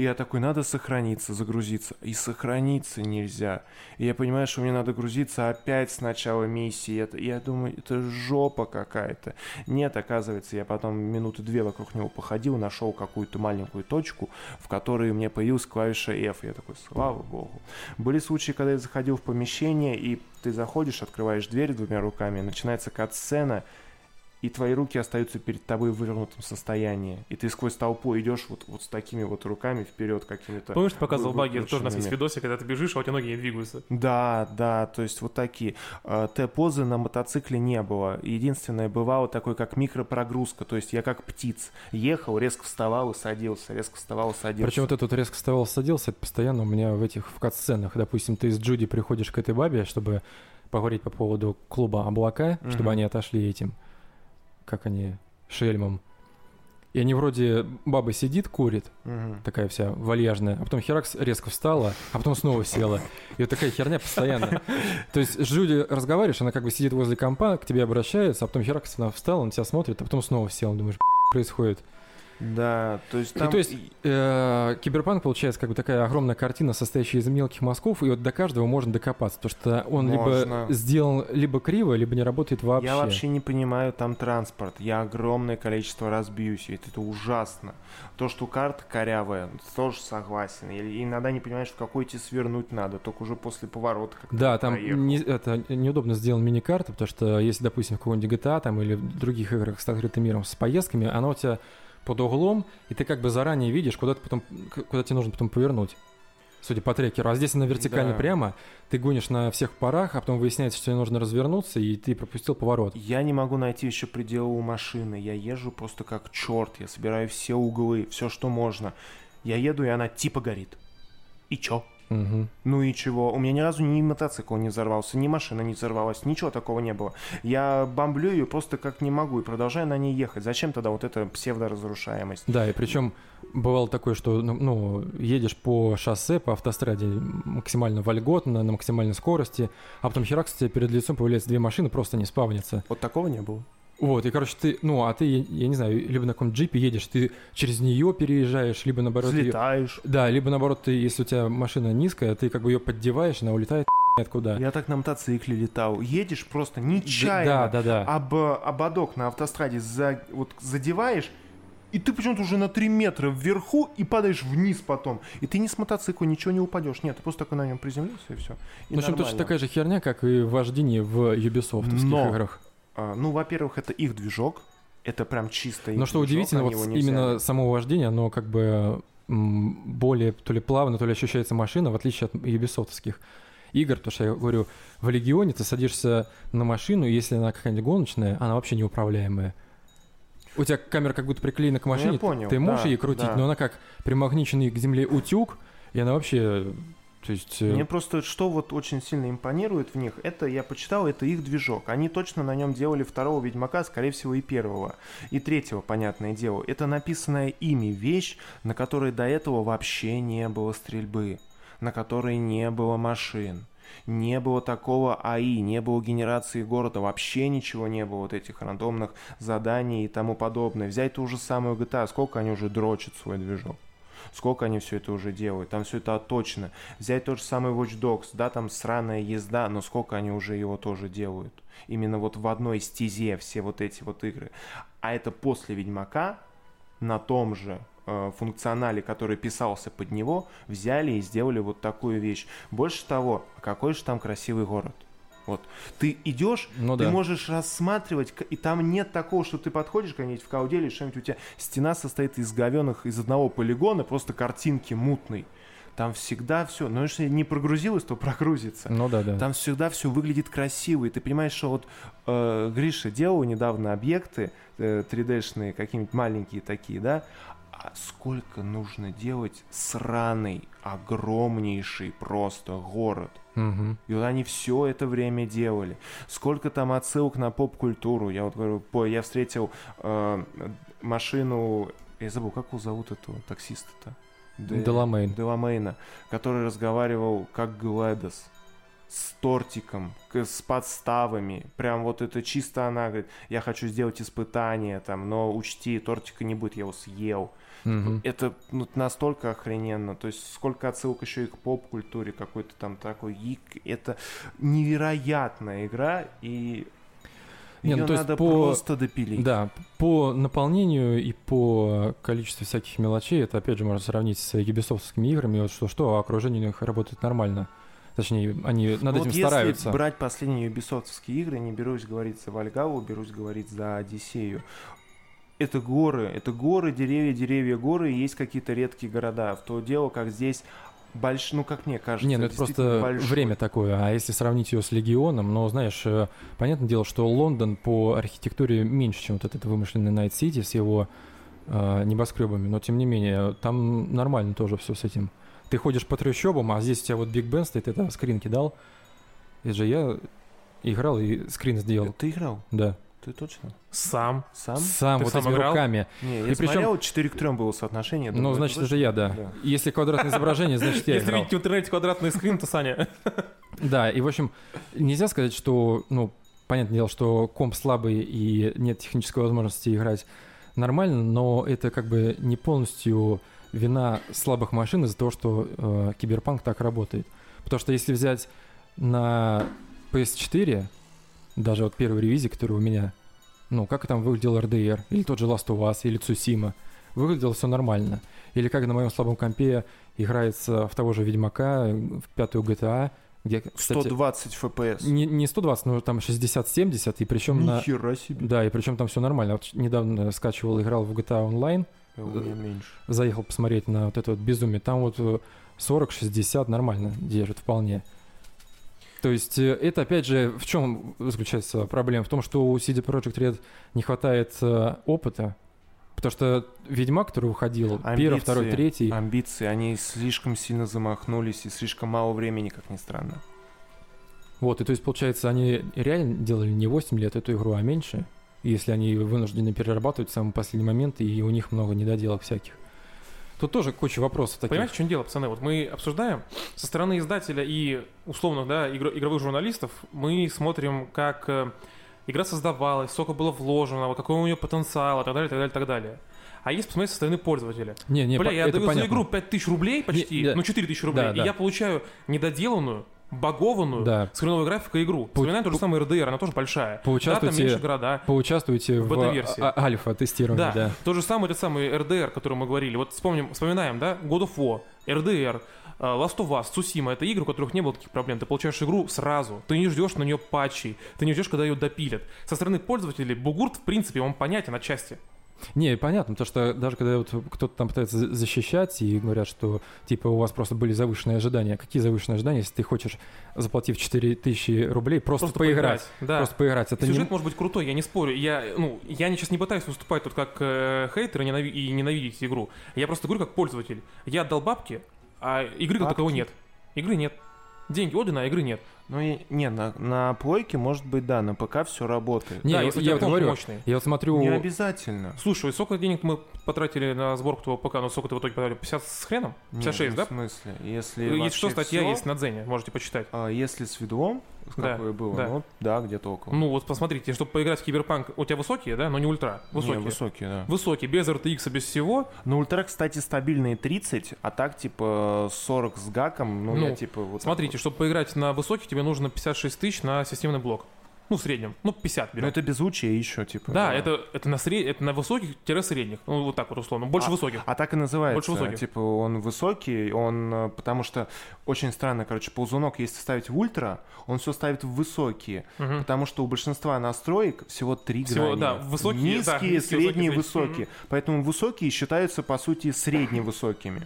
И я такой, надо сохраниться, загрузиться. И сохраниться нельзя. И я понимаю, что мне надо грузиться опять с начала миссии. Это, я думаю, это жопа какая-то. Нет, оказывается, я потом минуты две вокруг него походил, нашел какую-то маленькую точку, в которой меня появилась клавиша F. Я такой, слава богу. Были случаи, когда я заходил в помещение, и ты заходишь, открываешь дверь двумя руками, начинается кат-сцена, и твои руки остаются перед тобой в вывернутом состоянии. И ты сквозь толпу идешь вот, вот с такими вот руками вперед какими-то. Помнишь, ты показывал баги, тоже у нас есть видосик, когда ты бежишь, а у тебя ноги не двигаются. Да, да, то есть вот такие. Э, Т-позы на мотоцикле не было. Единственное, бывало такое, как микропрогрузка. То есть я как птиц ехал, резко вставал и садился, резко вставал и садился. Причем вот этот резко вставал, садился, это постоянно у меня в этих в кат-сценах. Допустим, ты с Джуди приходишь к этой бабе, чтобы поговорить по поводу клуба «Облака», Мгм. чтобы они отошли этим, как они, шельмом. И они вроде, баба сидит, курит, Мгм. такая вся вальяжная, а потом Херакс резко встала, а потом снова села. И вот такая херня постоянно. То есть с Джуди разговариваешь, она как бы сидит возле компа, к тебе обращается, а потом Херакс она встала, на тебя смотрит, а потом снова села. Думаешь, происходит. Да, то есть И там... то есть э, киберпанк получается как бы такая огромная картина, состоящая из мелких мазков, и вот до каждого можно докопаться, потому что он Можно. либо сделан либо криво, либо не работает вообще. Я вообще не понимаю там транспорт. Я огромное количество раз бьюсь. и Это ужасно. То, что карта корявая, тоже согласен. И иногда не понимаешь, в какой тебе свернуть надо. Только уже после поворота. как Да, там проехал. не- это неудобно сделан мини-карта, потому что если, допустим, в какой-нибудь GTA там, или в других играх с открытым миром с поездками, она у тебя под углом, и ты как бы заранее видишь, куда ты потом, куда тебе нужно потом повернуть. Судя по трекеру. А здесь она вертикально Да. прямо, ты гонишь на всех парах, а потом выясняется, что тебе нужно развернуться, и ты пропустил поворот. Я не могу найти еще предела у машины. Я езжу просто как черт. Я собираю все углы, все, что можно. Я еду, и она типа горит. И чё? Мгм. Ну и чего? У меня ни разу ни мотоцикл не взорвался, ни машина не взорвалась, ничего такого не было. Я бомблю ее просто как не могу и продолжаю на ней ехать. Зачем тогда вот эта псевдоразрушаемость? Да, и причем бывало такое, что ну, ну, едешь по шоссе, по автостраде максимально вольготно, на максимальной скорости, а потом херакс, у тебя перед лицом появляются две машины, просто не спавнятся. Вот такого не было. Вот, и, короче, ты, ну, а ты, я, не знаю, либо на каком джипе едешь, ты через нее переезжаешь, либо наоборот... Взлетаешь. Да, либо наоборот, ты, если у тебя машина низкая, ты как бы ее поддеваешь, она улетает откуда. Я так на мотоцикле летал. Едешь просто Да, нечаянно. да, да. Об э, ободок на автостраде за, вот задеваешь, и ты почему-то уже на 3 метра вверху и падаешь вниз потом. И ты не с мотоцикла ничего не упадешь. Нет, ты просто такой на нем приземлился и все. В общем, точно такая же херня, как и в вождении в Ubisoft Но. играх. Ну, во-первых, это их движок. Это прям чисто Но что движок, удивительно, вот его не именно само вождение, оно как бы более то ли плавно, то ли ощущается машина, в отличие от юбисофтовских игр, потому что я говорю, в Легионе ты садишься на машину, и если она какая-нибудь гоночная, она вообще неуправляемая. У тебя камера как будто приклеена к Ну, я машине, понял, ты можешь да, ее крутить, да. но она как примагниченный к земле утюг, и она вообще, то есть... э, Мне просто что вот очень сильно импонирует в них, это я почитал, это их движок. Они точно на нем делали второго Ведьмака, скорее всего, и первого. И третьего, понятное дело. Это написанная ими вещь, на которой до этого вообще не было стрельбы, на которой не было машин. Не было такого АИ, не было генерации города, вообще ничего не было, вот этих рандомных заданий и тому подобное. Взять ту же самую GTA, сколько они уже дрочат свой движок. Сколько они все это уже делают, там все это отточено. Взять тот же самый Watch Dogs, да, там сраная езда, но сколько они уже его тоже делают. Именно вот в одной стезе все вот эти вот игры. А это после Ведьмака на том же э, функционале, который писался под него, взяли и сделали вот такую вещь. Больше того, какой же там красивый город. Вот. Ты идешь, Ну ты да. можешь рассматривать, и там нет такого, что ты подходишь как-нибудь в Кауделе, что-нибудь у тебя стена состоит из говенных, из одного полигона, просто картинки мутной. Там всегда все, но если не прогрузилось, то прогрузится. Ну да, да. Там всегда все выглядит красиво, и ты понимаешь, что вот э, Гриша делал недавно объекты э, 3D-шные, какие-нибудь маленькие такие, да, а сколько нужно делать сраный, огромнейший просто город. Мгм. И вот они все это время делали. Сколько там отсылок на поп-культуру. Я вот говорю, я встретил э, машину, я забыл, как его зовут этого таксиста-то? Де- Деламейн. Деламейна, который разговаривал как Гладос. с тортиком, с подставами. Прям вот это чисто она говорит, я хочу сделать испытание там, но учти, тортика не будет, я его съел. Мгм. Это ну, настолько охрененно. То есть сколько отсылок еще и к поп-культуре какой-то там такой. И это невероятная игра, и Не, ну, ее то есть надо по- просто допилить. Да, по наполнению и по количеству всяких мелочей, это опять же можно сравнить с юбисофтскими играми, вот что-что, а окружение у них работает нормально. Точнее, они над Ну вот этим если стараются. брать последние юбисофтовские игры, не берусь говорить за Вальгалу, берусь говорить за Одиссею. Это горы, это горы, деревья, деревья, горы, и есть какие-то редкие города. В то дело, как здесь больш... ну как мне кажется, Не, ну это просто большой. время такое. А если сравнить ее с Легионом, ну, знаешь, э, понятное дело, что Лондон по архитектуре меньше, чем вот этот вымышленный Найт Сити с его э, небоскребами, но тем не менее, там нормально тоже все с этим. Ты ходишь по трущобам, а здесь у тебя вот Биг Бен стоит, это скрин кидал. Это же я играл и скрин сделал. Ты играл? Да. Ты точно? Сам. Сам? Сам, Ты вот сам этими играл? руками. Не, я И причем- смотрел, 4 к 3 было соотношение. Ну, думаю, значит, точно? это я, да. Да. Если квадратное изображение, значит, я Если играл. видите в интернете квадратный скрин, то Саня. Да, и, в общем, нельзя сказать, что, ну, понятное дело, что комп слабый и нет технической возможности играть нормально, но это как бы не полностью вина слабых машин из-за того, что э, Киберпанк так работает. Потому что если взять на PS4, даже вот первой ревизии, которая у меня, ну, как там выглядел RDR, или тот же Last of Us, или Tsushima, выглядело все нормально. Или как на моем слабом компе играется в того же Ведьмака, в пятую GTA, где, кстати, 120 FPS. не, не 120, но там 60-70, и причем на... Себе. Да, и причем там все нормально. Вот недавно скачивал, играл в GTA Online, У меня меньше. заехал посмотреть на вот это вот безумие. Там вот э, 40-60 нормально держит вполне. То есть э, это, опять же, в чем заключается проблема? В том, что у CD Projekt Red не хватает э, опыта, потому что Ведьмак, который выходил, первый, Амбиции. второй, третий, Амбиции, они слишком сильно замахнулись и слишком мало времени, как ни странно. Вот, и то есть, получается, они реально делали не 8 лет эту игру, а меньше, если они вынуждены перерабатывать в самый последний момент, и у них много недоделок всяких. Тут тоже куча вопросов таких. Понимаете, в чем дело, пацаны? Вот мы обсуждаем со стороны издателя и условно, да, игро- игровых журналистов, мы смотрим, как э, игра создавалась, сколько было вложено, какой у нее потенциал, и так далее, так далее, так далее. А есть посмотреть со стороны пользователя. Не, не, Бля, по- я даю за понятно. игру 5000 рублей почти, Не, да. ну 4000 рублей, Да, и да. я получаю недоделанную, багованную, Да. с хреновой графикой игру. По- Вспоминаем то же самое RDR, она тоже большая. Да, там Поучаствуйте, меньше города. поучаствуйте в, бета-версии. а- альфа-тестировании, Да, да. то же самое, этот самый о котором мы говорили. Вот вспомним, вспоминаем, да, God of War, RDR, э, Last of Us, Tsushima. Это игры, у которых не было таких проблем. Ты получаешь игру сразу. Ты не ждешь на нее патчей. Ты не ждешь, когда ее допилят. Со стороны пользователей бугурт, в принципе, он понятен отчасти. Не, понятно, потому что даже когда вот кто-то там пытается за- защищать и говорят, что типа у вас просто были завышенные ожидания. Какие завышенные ожидания, если ты хочешь, заплатив 4000 рублей, просто, Просто поиграть? Да. Просто поиграть. Это Сюжет не... может быть крутой, я не спорю. Я, ну, я сейчас не пытаюсь выступать тут как э, хейтер и, ненави- и ненавидеть игру. Я просто говорю как пользователь. Я отдал бабки, а игры как Бабки? таковой нет. Игры нет. Деньги отданы, а игры нет. Ну, и, не, на, на плойке, может быть, да, на ПК все работает. Не, да, я, если я комп говорю, мощный. я смотрю... Не обязательно. Слушай, сколько денег мы потратили на сборку твоего ПК, ну сколько ты в итоге потратил? 50 с хреном? Не, 56, ну, да? В смысле? Если Есть что, статья всё, есть на Дзене, можете почитать. а, если с видом, Да, какое было, да. ну, да, где-то около. Ну вот посмотрите, чтобы поиграть в Киберпанк, у тебя высокие, да, но не ультра, Не, высокие. высокие, да. Высокие, без RTX, без всего. На ультра, кстати, стабильные 30, а так, типа, 40 с гаком, ну, Ну, я, типа, вот Смотрите, чтобы поиграть на высоких, тебе нужно 56 тысяч на системный блок. Ну, в среднем. Ну, 50 вот. берем. Ну, это беззвучие еще, типа. Да, это, это, на сред... это на высоких-средних. Ну, вот так вот условно. Больше высоких. А так и называется. Больше высоких. Типа он высокий, он, э, потому что очень странно, короче, ползунок, если ставить в ультра, он все ставит в высокие, Мгм. потому что у большинства настроек всего три Всего, грани. да, высокие, да, низкие, низкие, средние, высокие, высокие. Поэтому высокие считаются по сути средневысокими.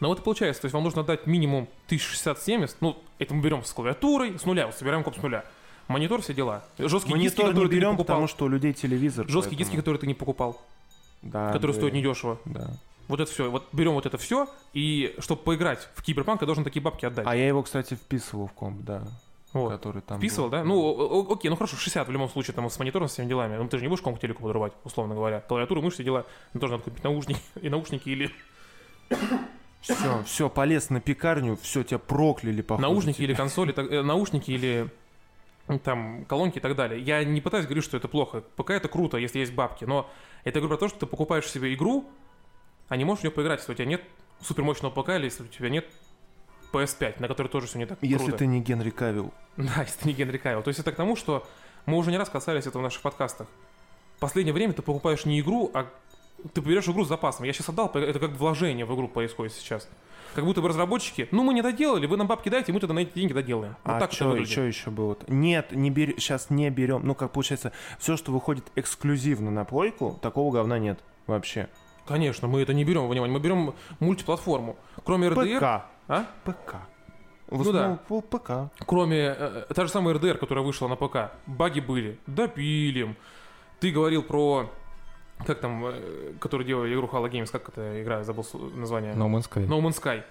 Но вот и получается, то есть вам нужно дать минимум 1060-70, ну, это мы берем с клавиатурой, с нуля, вот собираем комп с нуля. Монитор, все дела. Жесткие диски, Монитор не которые ты не берем, покупал. потому что у людей телевизор. Жесткие поэтому- диски, которые ты не покупал, да, которые да, стоят недешево. Да. Вот это все. Вот берем вот это все, и чтобы поиграть в Киберпанк, я должен такие бабки отдать. А я его, кстати, вписывал в комп, да. Вот. Который там Вписывал, был. да? Ну, о- окей, ну хорошо, 60 в любом случае, там, с монитором, с всеми делами. Ну, ты же не будешь комп к телеку подрывать, условно говоря. Клавиатуру, мышь, все дела. Ну, тоже надо купить наушники, и наушники или Все, все, полез на пекарню, все, тебя прокляли, походу. наушники или консоли, так- э, наушники или там колонки и так далее. Я не пытаюсь говорить, что это плохо. Пока это круто, если есть бабки. Но это говорю про то, что ты покупаешь себе игру, а не можешь в нее поиграть, если у тебя нет супермощного ПК или если у тебя нет PS5, на которой тоже все не так Если круто. ты не Генри Кавилл. Да, если ты не Генри Кавилл. То есть это к тому, что мы уже не раз касались этого в наших подкастах. В последнее время ты покупаешь не игру, а ты берешь игру с запасом. Я сейчас отдал, это как вложение в игру происходит сейчас. Как будто бы разработчики, ну мы не доделали, вы нам бабки дайте, мы тогда на эти деньги доделаем. Вот а так что выглядит. еще было? Нет, не бери, сейчас не берем. Ну, как получается, все, что выходит эксклюзивно на плойку, такого говна нет вообще. Конечно, мы это не берем во внимание, мы берем мультиплатформу. Кроме RDR, ПК. а? ПК. В Ну по ПК. кроме э, та же самая RDR, которая вышла на ПК, баги были, допилим. Ты говорил про как там, э, который делал игру Halo Games, как эта игра, я забыл название. No Man's Sky. No Man's Sky.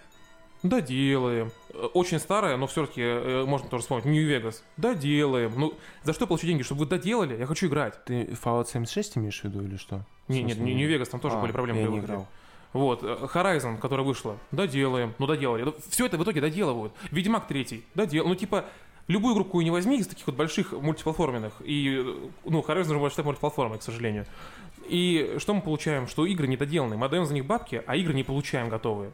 Доделаем. Э, Очень старая, но все-таки можно тоже вспомнить. New Vegas. Доделаем. Ну, за что я получу деньги? Чтобы вы доделали? Я хочу играть. Ты Fallout 76 имеешь в виду или что? Не, нет, New Vegas, там тоже А, были проблемы. Я не играл. Вот, э, Horizon, которая вышла, доделаем, ну доделали. Все это в итоге доделывают. Ведьмак третий, додел. Ну типа, любую игру какую не возьми из таких вот больших мультиплатформенных, и, э, ну, Horizon уже больше считать мультиплатформой, к сожалению. И что мы получаем? Что игры недоделанные, мы отдаем за них бабки, а игры не получаем готовые.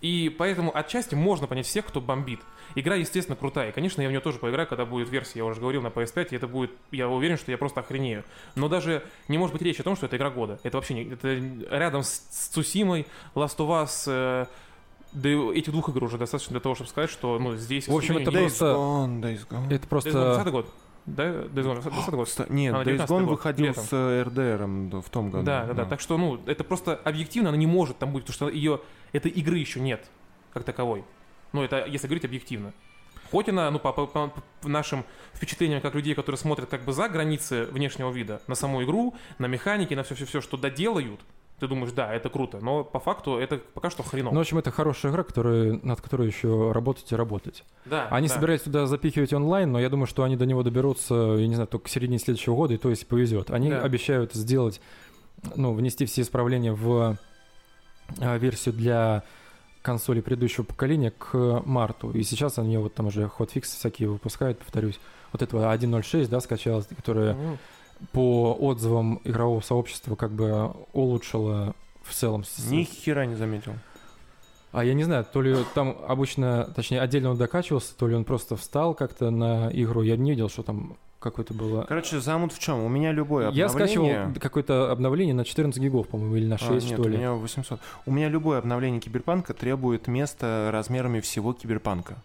И поэтому отчасти можно понять всех, кто бомбит. Игра, естественно, крутая. И, конечно, я в нее тоже поиграю, когда будет версия, я уже говорил, на PS5, и это будет, я уверен, что я просто охренею. Но даже не может быть речи о том, что это игра года. Это вообще не... Это рядом с, с Цусимой, Last of Us, э, да и этих двух игр уже достаточно для того, чтобы сказать, что, ну, здесь... В общем, это просто- Gone, Days Gone. Это просто... 20 год. Да, Days Gone, 20 год. Нет, Days 19-й Gone выходил летом. с э, да, в том году. Да, да, да. Так что, ну, это просто объективно, она не может там быть, потому что ее, этой игры еще нет, как таковой. Ну, это если говорить объективно. Хоть она, ну, по- по- по нашим впечатлениям, как людей, которые смотрят как бы за границы внешнего вида, на саму игру, на механики, на все-все-все, что доделают, ты думаешь, да, это круто, но по факту это пока что хреново. Ну, в общем, это хорошая игра, которая, над которой еще работать и работать. да, Они да. собираются туда запихивать онлайн, но я думаю, что они до него доберутся, я не знаю, только к середине следующего года, и то есть повезет. Они Да. обещают сделать, ну, внести все исправления в а, версию для консоли предыдущего поколения к марту. И сейчас они вот там уже хотфиксы всякие выпускают, повторюсь. Вот этого 1.06, да, скачалась, которая Мгм. По отзывам игрового сообщества как бы улучшила в целом. Ни хера не заметил. а я не знаю, то ли там обычно, точнее, отдельно он докачивался, то ли он просто встал как-то на игру. Я не видел, что там какое-то было... Короче, замут в чем? У меня любое Я скачивал обновление... какое-то обновление на 14 гигов, по-моему, или на 6, А, нет, что у ли. меня 800. У меня любое обновление киберпанка требует места размерами всего киберпанка.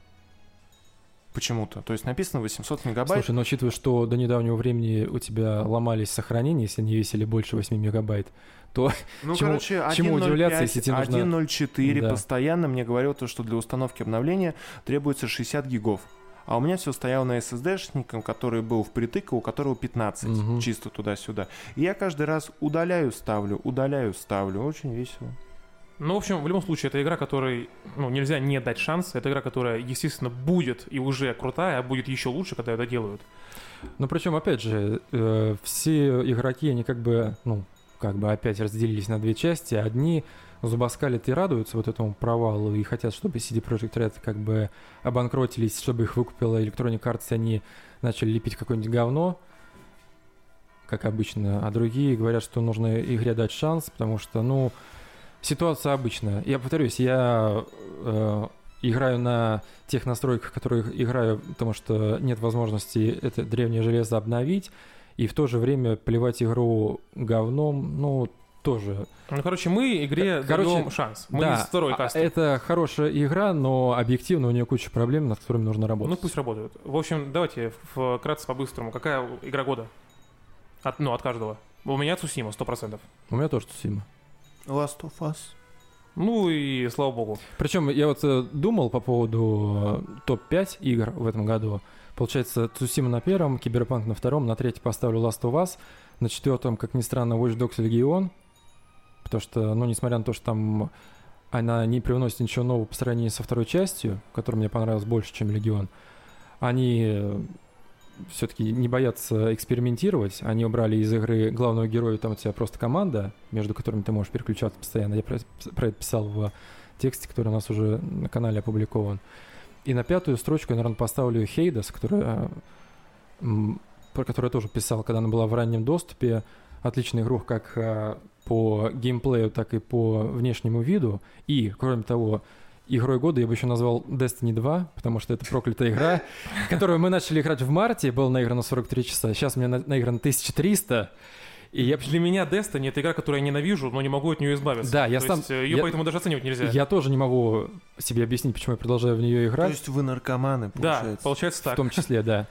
Почему-то. То есть написано 800 мегабайт. Слушай, но учитывая, что до недавнего времени у тебя ломались сохранения, если они весили больше 8 мегабайт, то ну, чему- короче, чему 1.05, удивляться, если тебе нужно- 1.04 Да. постоянно мне говорил то, что для установки обновления требуется 60 гигов. А у меня все стояло на SSD-шником, который был впритык, у которого 15, Мгм. чисто туда-сюда. И я каждый раз удаляю, ставлю, удаляю, ставлю. Очень весело. Ну, в общем, в любом случае, это игра, которой ну, нельзя не дать шанс. Это игра, которая, естественно, будет и уже крутая, а будет еще лучше, когда ее доделают. Ну, причем, опять же, э, все игроки, они как бы, ну, как бы опять разделились на две части. Одни зубоскалят и радуются вот этому провалу и хотят, чтобы CD Projekt Red как бы обанкротились, чтобы их выкупила Electronic Arts, и они начали лепить какое-нибудь говно, как обычно. А другие говорят, что нужно игре дать шанс, потому что, ну, ситуация обычная. Я повторюсь, я э, играю на тех настройках, которые играю, потому что нет возможности это древнее железо обновить, и в то же время плевать игру говном, ну, тоже. Ну, короче, мы игре короче, даем шанс. Мы да, из второй а- касты. это хорошая игра, но объективно у нее куча проблем, над которыми нужно работать. Ну, пусть работают. В общем, давайте вкратце по-быстрому. Какая игра года? От, ну, от каждого. У меня Цусима, 100%. У меня тоже Тусима. Last of Us. Ну и слава богу. Причем я вот э, думал по поводу э, топ-5 игр в этом году. Получается, Цусима на первом, Киберпанк на втором, на третий поставлю Last of Us, на четвертом, как ни странно, Watch Dogs Legion, потому что, ну, несмотря на то, что там она не привносит ничего нового по сравнению со второй частью, которая мне понравилась больше, чем Легион, они все-таки не боятся экспериментировать. Они убрали из игры главного героя, там у тебя просто команда, между которыми ты можешь переключаться постоянно. Я про- это писал в тексте, который у нас уже на канале опубликован. И на пятую строчку я, наверное, поставлю Хейдас, которая, про которую я тоже писал, когда она была в раннем доступе. Отличная игрушка как а, по геймплею, так и по внешнему виду. И, кроме того, игрой года я бы еще назвал Destiny 2, потому что это проклятая игра, которую мы начали играть в марте, было наиграно 43 часа, сейчас у меня на- наиграно 1300, и я Для меня Destiny — это игра, которую я ненавижу, но не могу от нее избавиться. Да, я То сам- есть, э, ее я- поэтому даже оценивать нельзя. Я тоже не могу себе объяснить, почему я продолжаю в нее То играть. есть вы наркоманы, Да, получается. получается В так. том числе, да.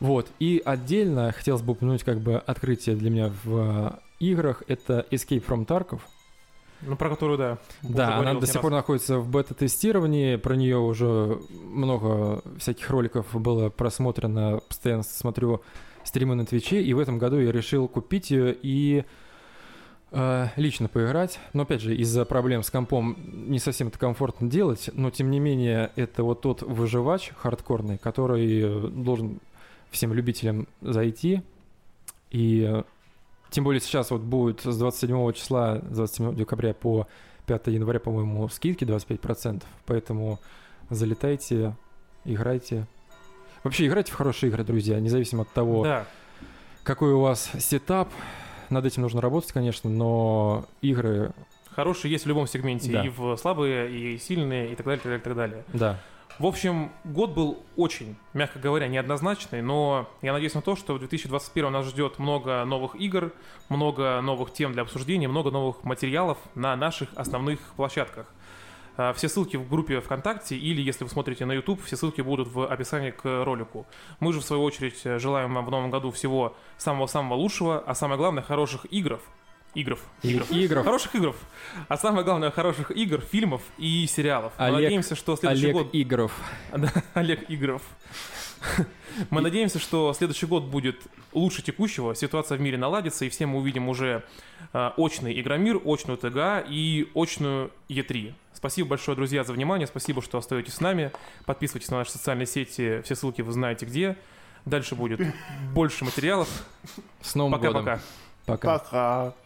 Вот. И отдельно хотелось бы упомянуть как бы открытие для меня в э, играх. Это Escape from Tarkov. Ну, про которую, да. Да, она до сих раз. пор находится в бета-тестировании. Про нее уже много всяких роликов было просмотрено. Постоянно смотрю стримы на Твиче. И в этом году я решил купить ее и э, лично поиграть. Но опять же, из-за проблем с компом не совсем это комфортно делать. Но тем не менее, это вот тот выживач хардкорный, который э, должен всем любителям зайти. И тем более сейчас вот будет с 27 числа, с 27 декабря по 5 января, по-моему, скидки 25%. Поэтому залетайте, играйте. Вообще играйте в хорошие игры, друзья, независимо от того, Да. какой у вас сетап. Над этим нужно работать, конечно, но игры, Хорошие есть в любом сегменте. Да. И в слабые, и сильные, и так далее, и так далее, и так далее. да. В общем, год был очень, мягко говоря, неоднозначный, но я надеюсь на то, что в 2021 нас ждет много новых игр, много новых тем для обсуждения, много новых материалов на наших основных площадках. А, Все ссылки в группе ВКонтакте или, если вы смотрите на YouTube, все ссылки будут в описании к ролику. Мы же, в свою очередь, желаем вам в новом году всего самого-самого лучшего, а самое главное, хороших игров. Игров. Игров. игров. Хороших игров. А самое главное, хороших игр, фильмов и сериалов. Мы Олег- надеемся, что следующий Олег год... Игров. Да, Олег Игров. Мы надеемся, что следующий год будет лучше текущего, ситуация в мире наладится, и все мы увидим уже э, очный Игромир, очную ТГА и очную Е3. Спасибо большое, друзья, за внимание, спасибо, что остаетесь с нами. Подписывайтесь на наши социальные сети, все ссылки вы знаете где. Дальше будет больше материалов. С Новым годом. Пока-пока. Пока. Пока.